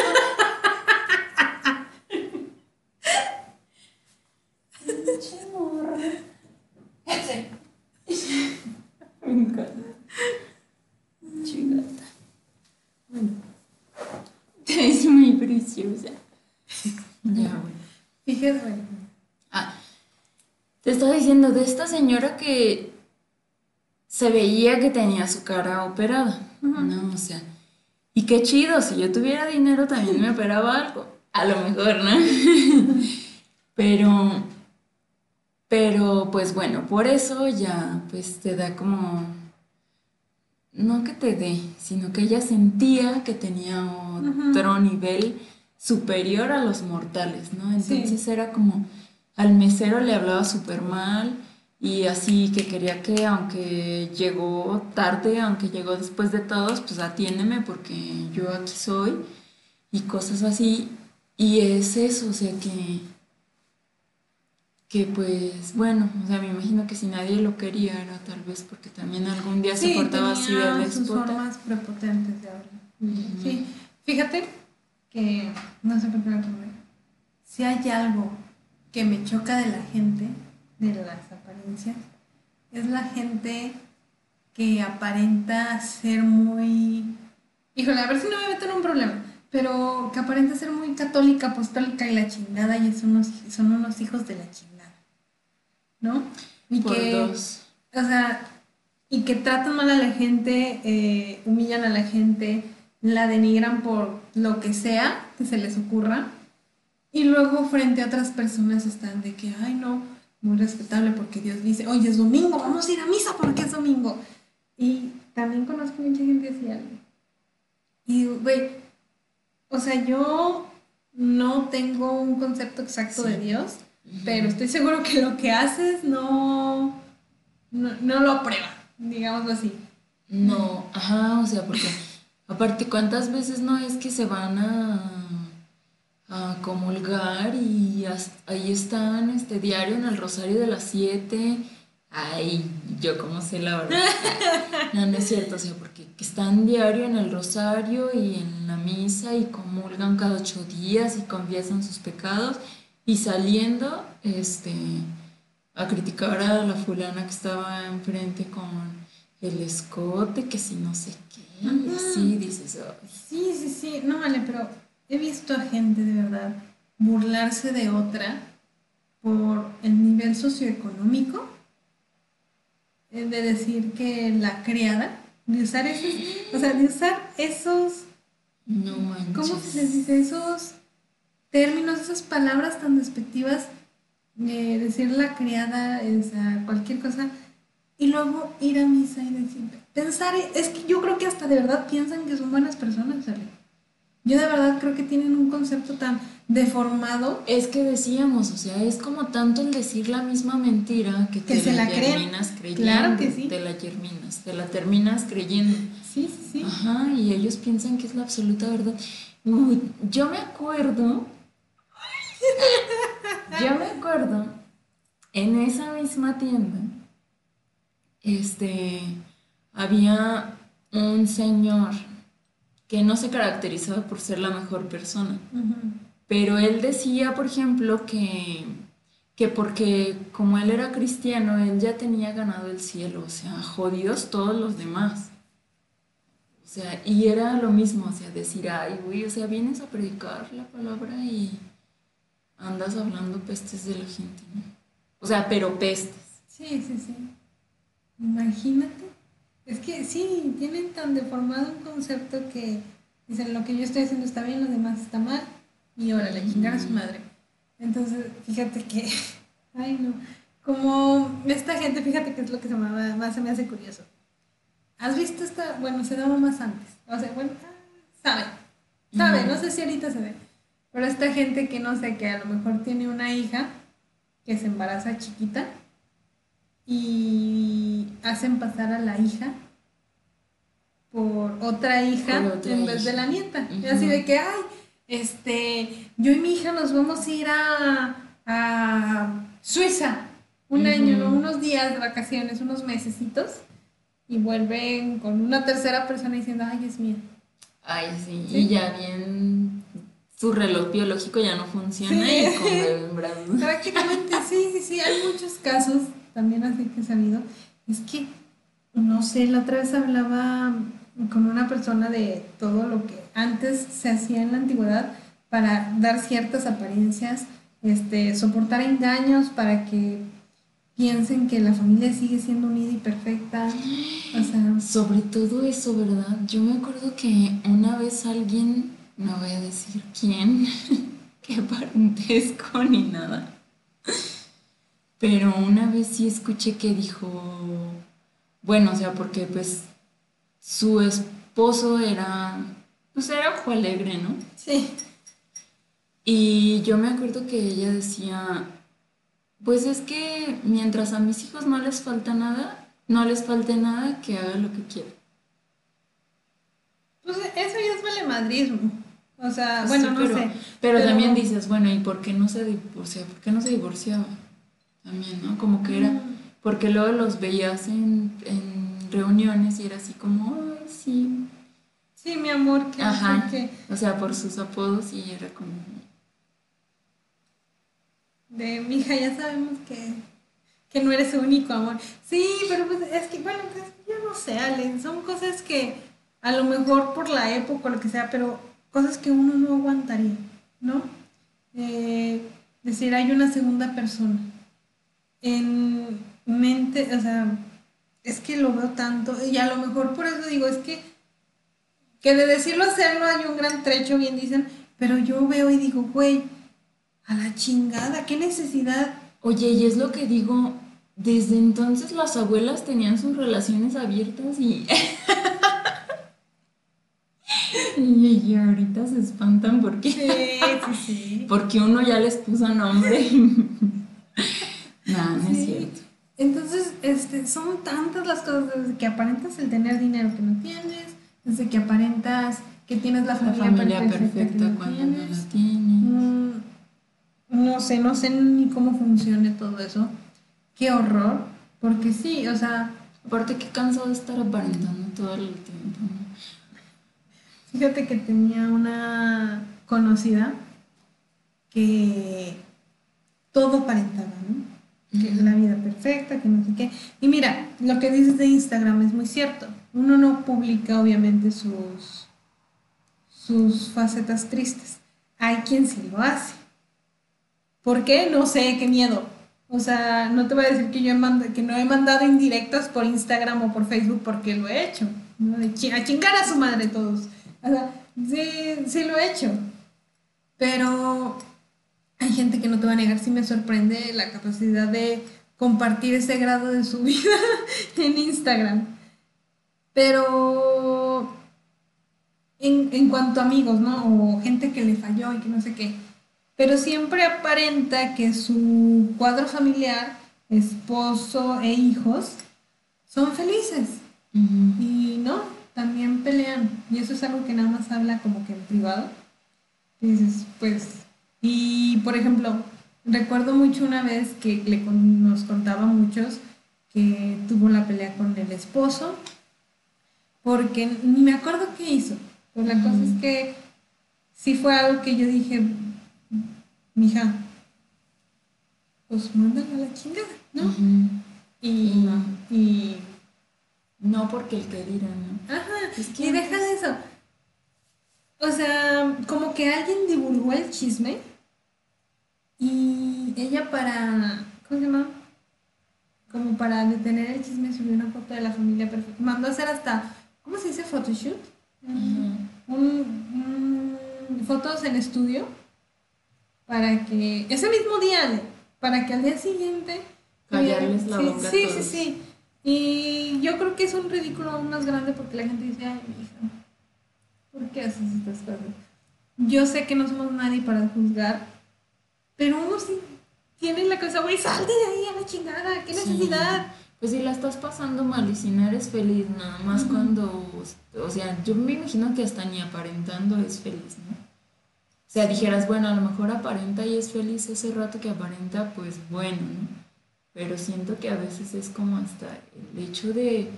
Pinche morra. Ese. Me encanta. Chingata. Bueno, Es muy preciosa. Ya, bueno. fíjate, bueno. Ah, te estaba diciendo de esta señora que se veía que tenía su cara operada. No, o sea. Y qué chido, si yo tuviera dinero también me operaba algo. A lo mejor, ¿no? *laughs* Pero, pero pues bueno, por eso ya pues te da como, no que te dé, sino que ella sentía que tenía otro nivel superior a los mortales, ¿no? Entonces era como, al mesero le hablaba súper mal y así que quería que aunque llegó tarde, aunque llegó después de todos, pues atiéndeme porque yo aquí soy y cosas así. Y es eso, o sea que, que pues bueno, o sea, me imagino que si nadie lo quería era tal vez porque también algún día se portaba así de déspota. formas prepotentes de hablar. Sí, fíjate que, no sé por qué acordé, si hay algo que me choca de la gente, de las es la gente que aparenta ser muy... Híjole, a ver si no me meto en un problema, pero que aparenta ser muy católica, apostólica y la chingada y son unos, son unos hijos de la chingada, ¿no? Y Por que, dos. o sea, y que tratan mal a la gente, eh, humillan a la gente, la denigran por lo que sea que se les ocurra. Y luego frente a otras personas están de que, ay no, muy respetable porque Dios dice, oye, es domingo, vamos a ir a misa porque es domingo. Y también conozco mucha gente así. Y, güey, o sea, yo no tengo un concepto exacto de Dios, pero estoy seguro que lo que haces no, no, no lo aprueba, digámoslo así. No, ajá, o sea, porque aparte, ¿cuántas veces no es que se van a, a comulgar y ahí están, este diario en el Rosario de las 7? Ay, yo como sé la verdad. *laughs* No, no es cierto, o sea, porque que están diario en el Rosario y en la misa y comulgan cada ocho días y confiesan sus pecados y saliendo, este, a criticar a la fulana que estaba enfrente con el escote, que si no sé qué, y así dices, "Ay". Sí, sí, sí, no vale, pero he visto a gente de verdad burlarse de otra por el nivel socioeconómico, eh, de decir que la criada, de usar esos, o sea, de usar esos, no manches. ¿cómo se les dice? Esos términos, esas palabras tan despectivas, de decir la criada, o sea, cualquier cosa, y luego ir a misa y decir, pensar, es que yo creo que hasta de verdad piensan que son buenas personas, ¿sale? Yo de verdad creo que tienen un concepto tan deformado Es que decíamos, o sea, es como tanto el decir la misma mentira que, Que te se la terminas creyendo. Claro que sí. Te la terminas, te la terminas creyendo. Sí, sí, sí. Ajá, y ellos piensan que es la absoluta verdad. Uy, yo me acuerdo. *laughs* yo me acuerdo en esa misma tienda. Este. Había un señor que no se caracterizaba por ser la mejor persona. Pero él decía, por ejemplo, que, que porque como él era cristiano, él ya tenía ganado el cielo, o sea, jodidos todos los demás. O sea, y era lo mismo, o sea, decir, ay, güey, o sea, vienes a predicar la palabra y andas hablando pestes de la gente, ¿no? O sea, pero pestes. Sí, sí, sí. Imagínate Es que sí, tienen tan deformado un concepto que dicen lo que yo estoy haciendo está bien, lo demás está mal, y ahora le chingar a su madre. Entonces, fíjate que, *laughs* ay no, como esta gente, fíjate que es lo que se me, más se me hace curioso. ¿Has visto esta? Bueno, se daba más antes. O sea, bueno, ah, sabe, sabe, no sé si ahorita se ve. Pero esta gente que no sé, que a lo mejor tiene una hija que se embaraza chiquita y hacen pasar a la hija por otra hija en vez de la nieta. Y así de que, ay, este, yo y mi hija nos vamos a ir a, a Suiza un año, unos días de vacaciones, unos mesecitos, y vuelven con una tercera persona diciendo, ay, es mía. Ay, sí, y ya bien su reloj biológico ya no funciona y con. Prácticamente, sí, sí, sí, hay muchos casos también así que he sabido. Es que, no sé, la otra vez hablaba con una persona de todo lo que antes se hacía en la antigüedad para dar ciertas apariencias, este, soportar engaños para que piensen que la familia sigue siendo unida y perfecta. Sobre todo eso, ¿verdad? Yo me acuerdo que una vez alguien no voy a decir quién, *laughs* qué parentesco ni nada. Pero una vez sí escuché que dijo, bueno, o sea, porque pues su esposo era, pues era ojo alegre, ¿no? Sí. Y yo me acuerdo que ella decía, pues es que mientras a mis hijos no les falta nada, no les falte nada, que haga lo que quiera. Pues eso ya es valemadrismo. O sea, bueno, no sé. Pero, también dices, bueno, ¿y por qué no se divorcia? ¿Por qué no se divorciaba? También, ¿no? Como que era, porque luego los veías en, reuniones y era así como, ay, sí. Sí, mi amor, que... Ajá, o sea, por sus apodos y era como... De, mija, ya sabemos que, que no eres su único amor. Sí, pero pues es que, bueno, pues yo no sé, Allen, son cosas que a lo mejor por la época o lo que sea, pero cosas que uno no aguantaría, ¿no? Eh, decir, hay una segunda persona. En mente, o sea, es que lo veo tanto, y a lo mejor por eso digo, es que, que de decirlo a hacerlo hay un gran trecho, bien dicen, pero yo veo y digo, güey, a la chingada, qué necesidad. Oye, y es lo que digo, desde entonces las abuelas tenían sus relaciones abiertas y... *laughs* Y, ahorita se espantan porque. Sí, sí, sí. *laughs* porque uno ya les puso nombre. No, no es cierto. Entonces, este, son tantas las cosas desde que aparentas el tener dinero que no tienes, desde que aparentas que tienes la familia, perfecta, cuando no la tienes. Mm, no sé, no sé ni cómo funcione todo eso. Qué horror, porque sí, o sea. Aparte, qué cansado de estar aparentando todo el tiempo. Fíjate que tenía una conocida que todo aparentaba, ¿no? Que la vida perfecta, que no sé qué. Y mira, lo que dices de Instagram es muy cierto. Uno no publica obviamente sus, sus facetas tristes. Hay quien sí lo hace. ¿Por qué? No sé, qué miedo. O sea, no te voy a decir que yo he que no he mandado indirectas por Instagram o por Facebook porque lo he hecho. a chingar a su madre todos. O sea, sí, sí lo he hecho. Pero hay gente que no te va a negar, sí me sorprende la capacidad de compartir ese grado de su *laughs* vida en Instagram. Pero en, en, cuanto a amigos, ¿no? O gente que le falló y que no sé qué. Pero siempre aparenta que su cuadro familiar, esposo e hijos, son felices. Y no, también pelean. Y eso es algo que nada más habla como que en privado. Y dices, pues, y por ejemplo, recuerdo mucho una vez que le, nos contaba a muchos que tuvo la pelea con el esposo, porque ni me acuerdo qué hizo. Pero la cosa es que sí fue algo que yo dije, mija, pues mándala a la chingada, ¿no? y, y no porque el que dirá, ¿no? Ajá, y deja de eso. O sea, como que alguien divulgó el chisme y ella para, ¿cómo se llama? como para detener el chisme, subió una foto de la familia perfecta. Mandó a hacer hasta, ¿cómo se dice? Photoshoot. Un, un- fotos en estudio para que, ese mismo día, para que al día siguiente... Callarles la sí, boca a Sí, sí, sí. Y yo creo que es un ridículo aún más grande porque la gente dice, ay, mi hija, ¿por qué haces estas cosas? Yo sé que no somos nadie para juzgar, pero uno sí tiene en la cabeza, güey, sal de ahí a la chingada, qué Sí. necesidad. Pues si la estás pasando mal y si no eres feliz, nada más cuando, o sea, yo me imagino que hasta ni aparentando es feliz, ¿no? O sea, dijeras, bueno, a lo mejor aparenta y es feliz ese rato que aparenta, pues bueno, ¿no? Pero siento que a veces es como hasta el hecho de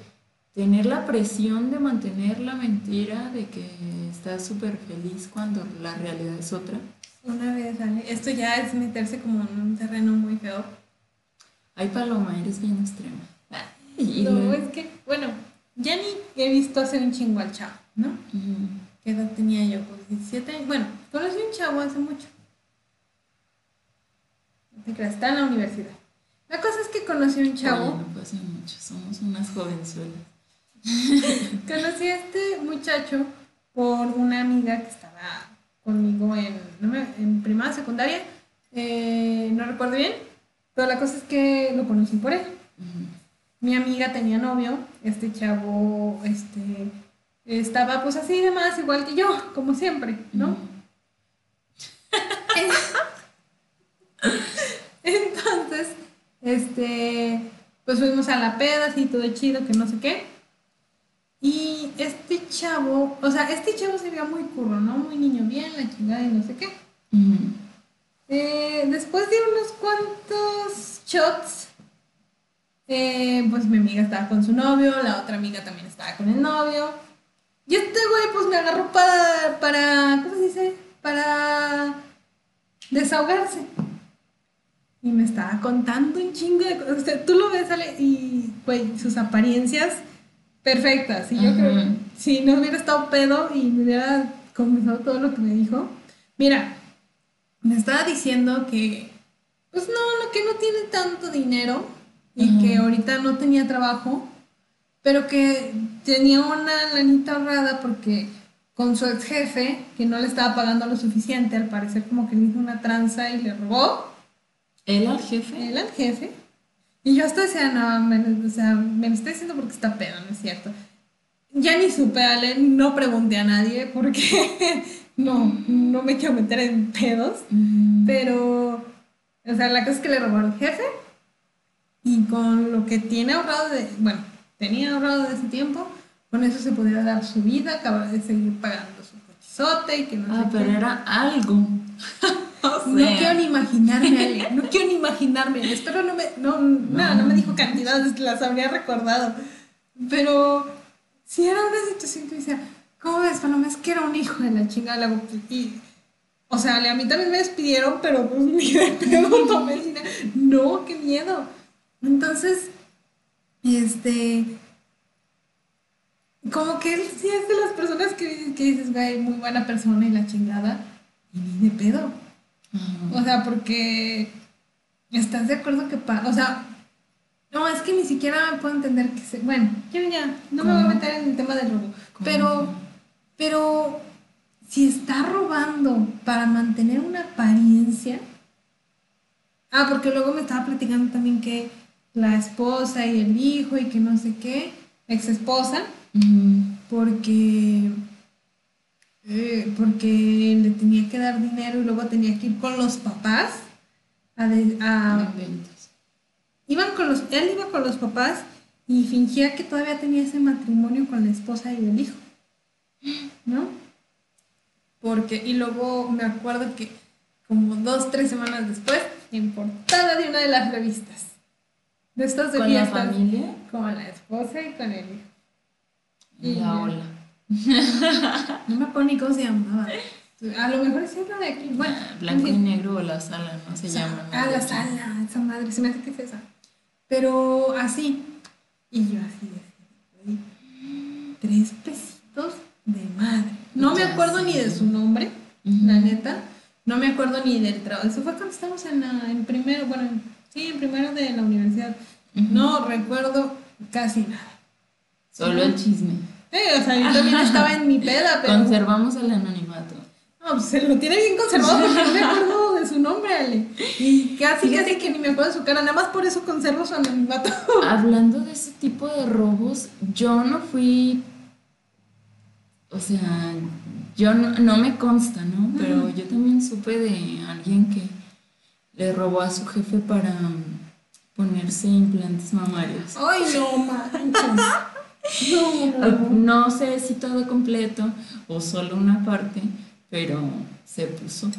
tener la presión de mantener la mentira de que estás súper feliz cuando la realidad es otra. Una vez, Ale, esto ya es meterse como en un terreno muy feo. Ay, Paloma, eres bien extrema. No, es que, bueno, ya ni he visto hacer un chingo al chavo, ¿no? Ujú. ¿Qué edad tenía yo? Pues 17 años. Bueno, conocí un chavo hace mucho. No te creas, está en la universidad. La cosa es que conocí a un chavo. Oye, no pasa mucho, somos unas jovenzuelas. *laughs* Conocí a este muchacho por una amiga que estaba conmigo en, no me- en primaria, secundaria. eh, no recuerdo bien. Pero la cosa es que lo conocí por él. Mi amiga tenía novio. Este chavo, este. Estaba pues así de más, igual que yo, como siempre, ¿no? *laughs* Entonces, este, pues fuimos a la peda, así todo chido, que no sé qué. Chavo, o sea, este chavo se veía muy curro, ¿no? Muy niño bien, la chingada y no sé qué. Eh, después de unos cuantos shots, eh, pues mi amiga estaba con su novio, la otra amiga también estaba con el novio. Y este güey pues me agarró para, para, ¿cómo se dice? Para desahogarse. Y me estaba contando un chingo de cosas. O sea, tú lo ves, Ale, y, güey, sus apariencias perfectas. Y yo Ajá. creo que si no hubiera estado pedo y me hubiera confesado todo lo que me dijo. Mira, me estaba diciendo que, pues no, que no tiene tanto dinero y Ajá. que ahorita no tenía trabajo, pero que tenía una lanita ahorrada porque con su ex jefe, que no le estaba pagando lo suficiente, al parecer como que le hizo una tranza y le robó, ¿Él al jefe? él al jefe. Y yo hasta decía, no, me, o sea, me lo está diciendo porque está pedo, no es cierto. Ya ni supe, Ale, no pregunté a nadie porque *laughs* no, no me quiero meter en pedos. Ujú. Pero, o sea, la cosa es que le robaron al jefe y con lo que tiene ahorrado de, bueno, tenía ahorrado de ese tiempo, con eso se podría dar su vida, acabar de seguir pagando su cochizote y que no Ah, sé pero qué. era algo. *laughs* O *laughs* No quiero ni imaginarme, no quiero ni imaginarme. Espero no me, no, no, no me dijo cantidades, las habría recordado. Pero si era una situación que decía, ¿cómo ves, Paloma? Es que era un hijo de la chingada. la- Y, o sea, a mí también me despidieron, pero pues ni de pedo tomé *laughs* dinero. No, qué miedo. Entonces, este, como que él sí es de las personas que, que dices, güey, muy buena persona y la chingada, y ni de pedo. O sea, porque estás de acuerdo que, pa- o sea, no, es que ni siquiera puedo entender que se, bueno, yo ya, no me voy a meter en el tema del robo, ¿Cómo? pero, pero si está robando para mantener una apariencia, ah, porque luego me estaba platicando también que la esposa y el hijo y que no sé qué, ex esposa, porque eh, porque le tenía que dar dinero y luego tenía que ir con los papás a, de- a- iban con los él iba con los papás y fingía que todavía tenía ese matrimonio con la esposa y el hijo ¿no? porque y luego me acuerdo que como dos tres semanas después en portada de una de las revistas de estas de ¿Con la familia? con la esposa y con el hijo Y La ola. *laughs* No me acuerdo ni cómo se llamaba. A lo mejor es la de aquí. Bueno, Ah, Blanco y negro o la sala, ¿no? Se llama. ¿no? Ah, la sala, esa madre, se me hace que es esa. Pero así. Y yo así güey, tres pesitos de madre. No me acuerdo ni de su nombre, la neta. No me acuerdo ni del trabajo. Eso fue cuando estábamos en, la, en primero, bueno, en- sí, en primero de la universidad. No recuerdo casi nada. Solo el chisme. Eh, o sea, yo también estaba en mi peda, pero... Conservamos el anonimato. No, pues se lo tiene bien conservado porque no me *laughs* acuerdo de su nombre, Ale. Y casi, casi que ni me acuerdo de su cara, nada más por eso conservo su anonimato. *laughs* Hablando de ese tipo de robos, yo no fui. O sea, yo no, no me consta, ¿no? Pero yo también supe de alguien que le robó a su jefe para ponerse implantes mamarios. Ay, no manches. *laughs* No, sé si todo completo o solo una parte, pero se puso.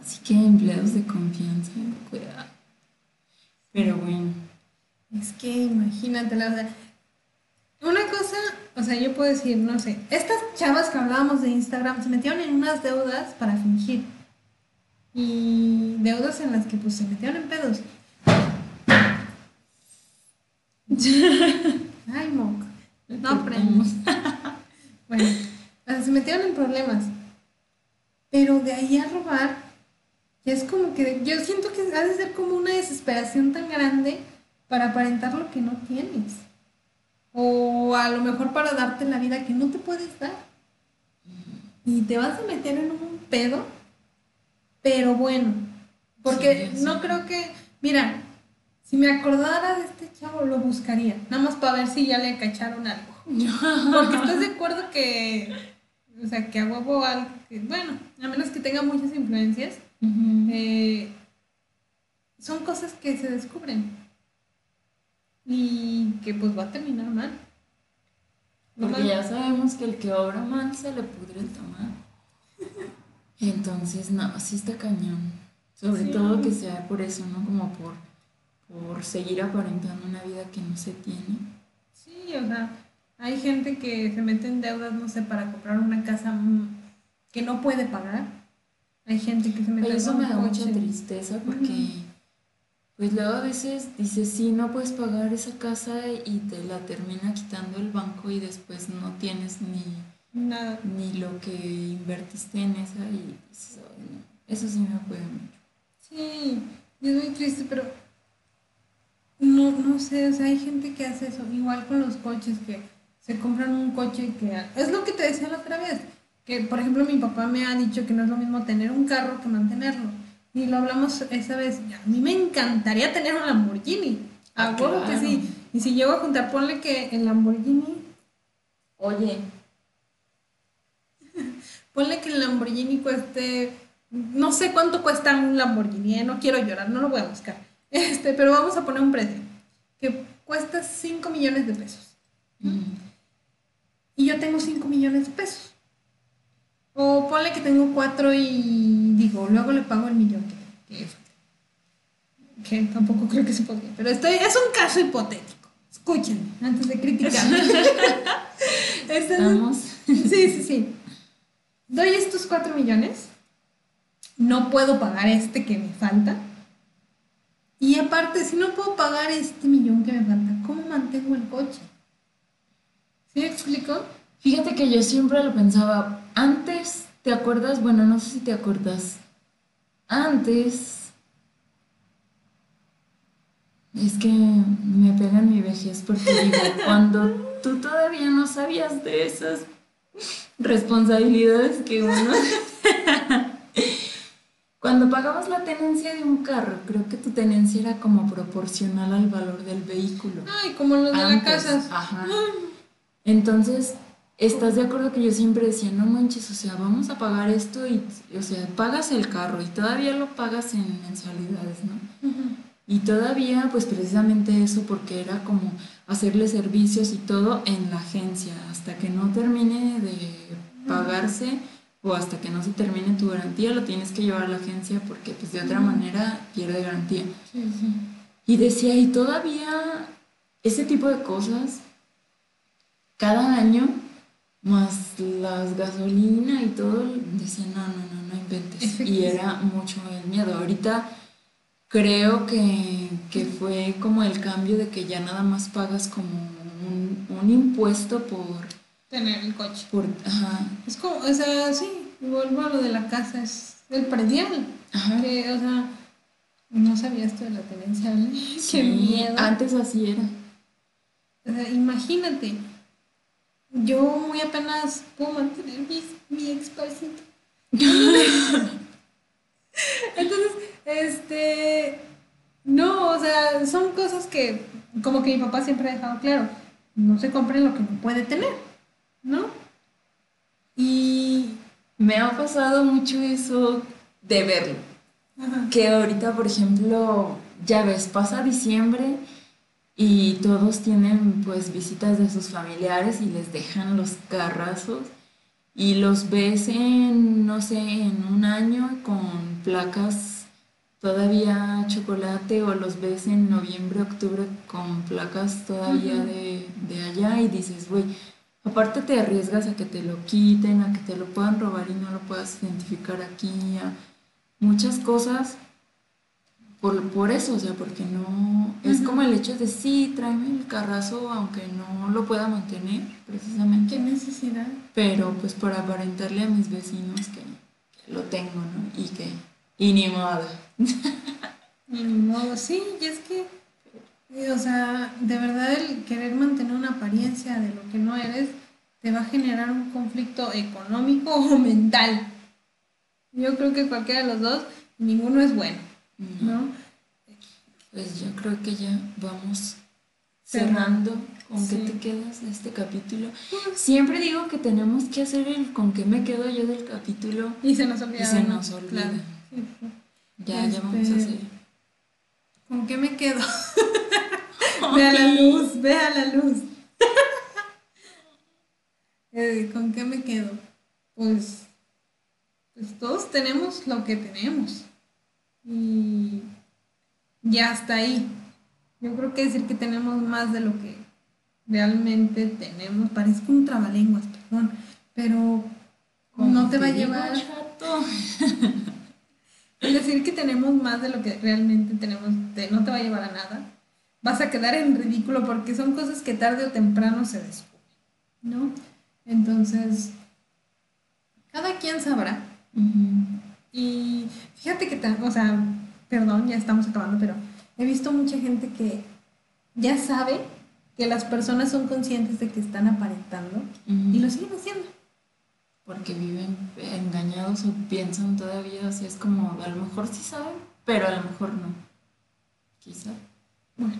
Así que empleados de confianza, cuidado. Pero bueno, Es que imagínate, la verdad. Una cosa, o sea, yo puedo decir, no sé, estas chavas que hablábamos de Instagram se metieron en unas deudas para fingir. Y deudas en las que pues se metieron en pedos. *laughs* Ay, moc. No aprendemos. *laughs* Bueno, se metieron en problemas. Pero de ahí a robar, es como que yo siento que ha de ser como una desesperación tan grande para aparentar lo que no tienes. O a lo mejor para darte la vida que no te puedes dar. Y te vas a meter en un pedo, pero bueno. Porque Sí, no creo que, mira, si me acordara de este chavo lo buscaría, nada más para ver si ya le cacharon algo. *laughs* Porque estás de acuerdo que, o sea, que a huevo algo, que, bueno, a menos que tenga muchas influencias, eh, son cosas que se descubren y que pues va a terminar mal. No Porque mal. ya sabemos que el que obra mal se le pudre el tamal. Entonces, no, sí está cañón. Sobre Sí. todo que sea por eso, ¿no? Como por, por seguir aparentando una vida que no se tiene. Sí, o sea, hay gente que se mete en deudas, no sé, para comprar una casa mm, que no puede pagar. Hay gente que se mete Pero eso en me da mucha tristeza porque, pues luego a veces dices, sí, no puedes pagar esa casa y te la termina quitando el banco y después no tienes ni, Nada. ni lo que invertiste en esa y dices, "Ay, no". eso sí me puede mucho. Sí, es muy triste, pero no, no sé, o sea, hay gente que hace eso, igual con los coches, que se compran un coche que... Es lo que te decía la otra vez, que por ejemplo mi papá me ha dicho que no es lo mismo tener un carro que mantenerlo. Y lo hablamos esa vez, a mí me encantaría tener un Lamborghini, a Ah, huevo que sí. Y si llego a juntar, ponle que el Lamborghini, Oye, *laughs* ponle que el Lamborghini cueste, no sé cuánto cuesta un Lamborghini, ¿eh? no quiero llorar, no lo voy a buscar. Este, pero vamos a poner un precio que cuesta 5 millones de pesos. mm, Y yo tengo 5 millones de pesos. O ponle que tengo 4 y digo, luego le pago el millón que, que, que tampoco creo que se podría. Pero estoy, es un caso hipotético. Escúchenme antes de criticarme. *laughs* Este estamos. Sí, sí, sí. Doy estos 4 millones. No puedo pagar este que me falta. Y aparte, si no puedo pagar este millón que me falta, ¿cómo mantengo el coche? ¿Sí me explico? Fíjate que yo siempre lo pensaba. Antes, ¿te acuerdas? Bueno, no sé si te acuerdas. Antes. Es que me pega en mi vejez porque digo, *laughs* cuando tú todavía no sabías de esas responsabilidades que uno. *laughs* Cuando pagabas la tenencia de un carro, creo que tu tenencia era como proporcional al valor del vehículo. Ay, como los de la Antes, casa. Ajá. Entonces, ¿estás de acuerdo que yo siempre decía, no manches, o sea, vamos a pagar esto y, o sea, pagas el carro y todavía lo pagas en mensualidades, ¿no? Y todavía, pues precisamente eso, porque era como hacerle servicios y todo en la agencia, hasta que no termine de pagarse o hasta que no se termine tu garantía, lo tienes que llevar a la agencia porque pues de otra manera pierde garantía. Sí, sí. Y decía, y todavía ese tipo de cosas, cada año, más las gasolina y todo, decía, no, no, no, no inventes. Y era mucho el miedo. Ahorita creo que, que fue como el cambio de que ya nada más pagas como un, un impuesto por, Tener el coche. por, ajá, Es como, o sea, sí, vuelvo a lo de la casa, es el predial. ajá. Que, o sea, No sabía esto de la tenencia. ¿eh? *laughs* Qué Sí, miedo. Antes así era. O sea, imagínate. Yo muy apenas puedo mantener mi, mi exparcito. *laughs* Entonces, este. No, o sea, son cosas que, como que mi papá siempre ha dejado claro, no se compre lo que no puede tener, ¿no? Y. Me ha pasado mucho eso de verlo. Ajá. Que ahorita, por ejemplo, ya ves, pasa diciembre y todos tienen pues visitas de sus familiares y les dejan los carrazos y los ves en, no sé, en un año con placas todavía chocolate o los ves en noviembre, octubre con placas todavía de, de allá y dices, güey, aparte te arriesgas a que te lo quiten, a que te lo puedan robar y no lo puedas identificar aquí, a muchas cosas por, por eso, o sea, porque no, es como el hecho de sí, tráeme el carrazo aunque no lo pueda mantener precisamente ¿Qué necesidad? pero pues por aparentarle a mis vecinos que, que lo tengo, ¿no? Y que, y ni modo. *laughs* Ni modo, sí, y es que, eh, o sea, de verdad el querer mantener una apariencia de lo que no eres te va a generar un conflicto económico *laughs* o mental. Yo creo que cualquiera de los dos, ninguno es bueno, ¿no? Pues yo creo que ya vamos Cerrando. cerrando. ¿Con qué Sí. te quedas de este capítulo? Siempre digo que tenemos que hacer el con qué me quedo yo del capítulo. Y se nos olvida. Y se ¿no? nos olvida. Claro. Sí, sí. Ya, ya vamos a Este, hacer. ¿Con qué me quedo? *laughs* ve a la luz, ve a la luz. *laughs* Eh, ¿Con qué me quedo? Pues, pues todos tenemos lo que tenemos. Y ya hasta ahí. Yo creo que decir que tenemos más de lo que realmente tenemos, parezco un trabalenguas, perdón, pero no te va a llevar... chato. *laughs* Decir que tenemos más de lo que realmente tenemos te- no te va a llevar a nada. Vas a quedar en ridículo porque son cosas que tarde o temprano se descubren, ¿no? Entonces, cada quien sabrá. Y fíjate que, tan- o sea, perdón, ya estamos acabando, pero he visto mucha gente que ya sabe que las personas son conscientes de que están aparentando y lo siguen haciendo. Porque viven engañados o piensan todavía, así es como, a lo mejor sí saben, pero a lo mejor no. Quizá. Bueno.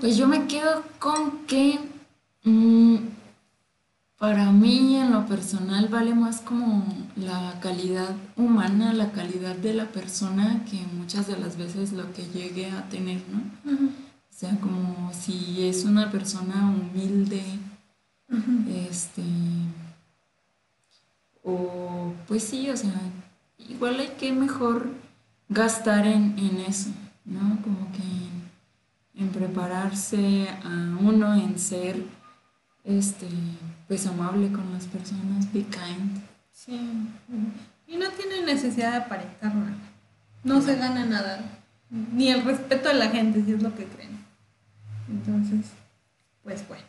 Pues yo me quedo con que mm, para mí en lo personal vale más como la calidad humana, la calidad de la persona que muchas de las veces lo que llegue a tener, ¿no? O sea, como si es una persona humilde, este o pues sí o sea igual hay que mejor gastar en, en eso no como que en, en prepararse a uno en ser este pues amable con las personas be kind Sí. Y no tiene necesidad de aparentar nada. No se gana nada. Ni el respeto de la gente, si es lo que creen. Entonces, pues bueno.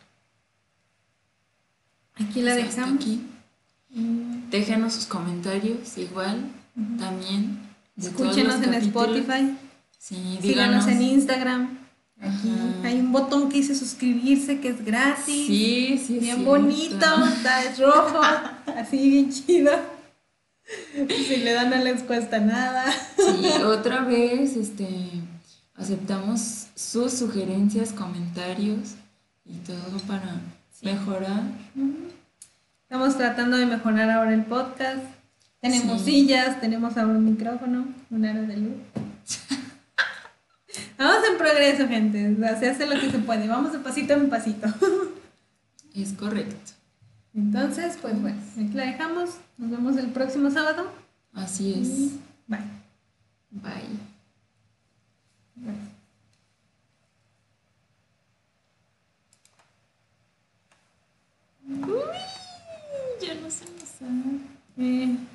Aquí la dejamos. aquí Mm, déjenos sus comentarios igual también Escúchenos en capítulos. Spotify. sí Síganos díganos en Instagram. Aquí Ajá. hay un botón que dice suscribirse que es gratis. sí sí bien sí, bonito, está es rojo, *laughs* así bien chido. Si le dan no les cuesta nada. Sí, *laughs* otra vez, este, aceptamos sus sugerencias, comentarios y todo para mejorar. Estamos tratando de mejorar ahora el podcast. Tenemos sillas, tenemos ahora un micrófono, un aro de luz. *laughs* Vamos en progreso, gente. Se hace lo que se puede. Vamos de pasito en pasito. *laughs* es correcto. Entonces, pues bueno, aquí la dejamos. Nos vemos el próximo sábado. Así es. Bye. Bye. Bye. 嗯嗯。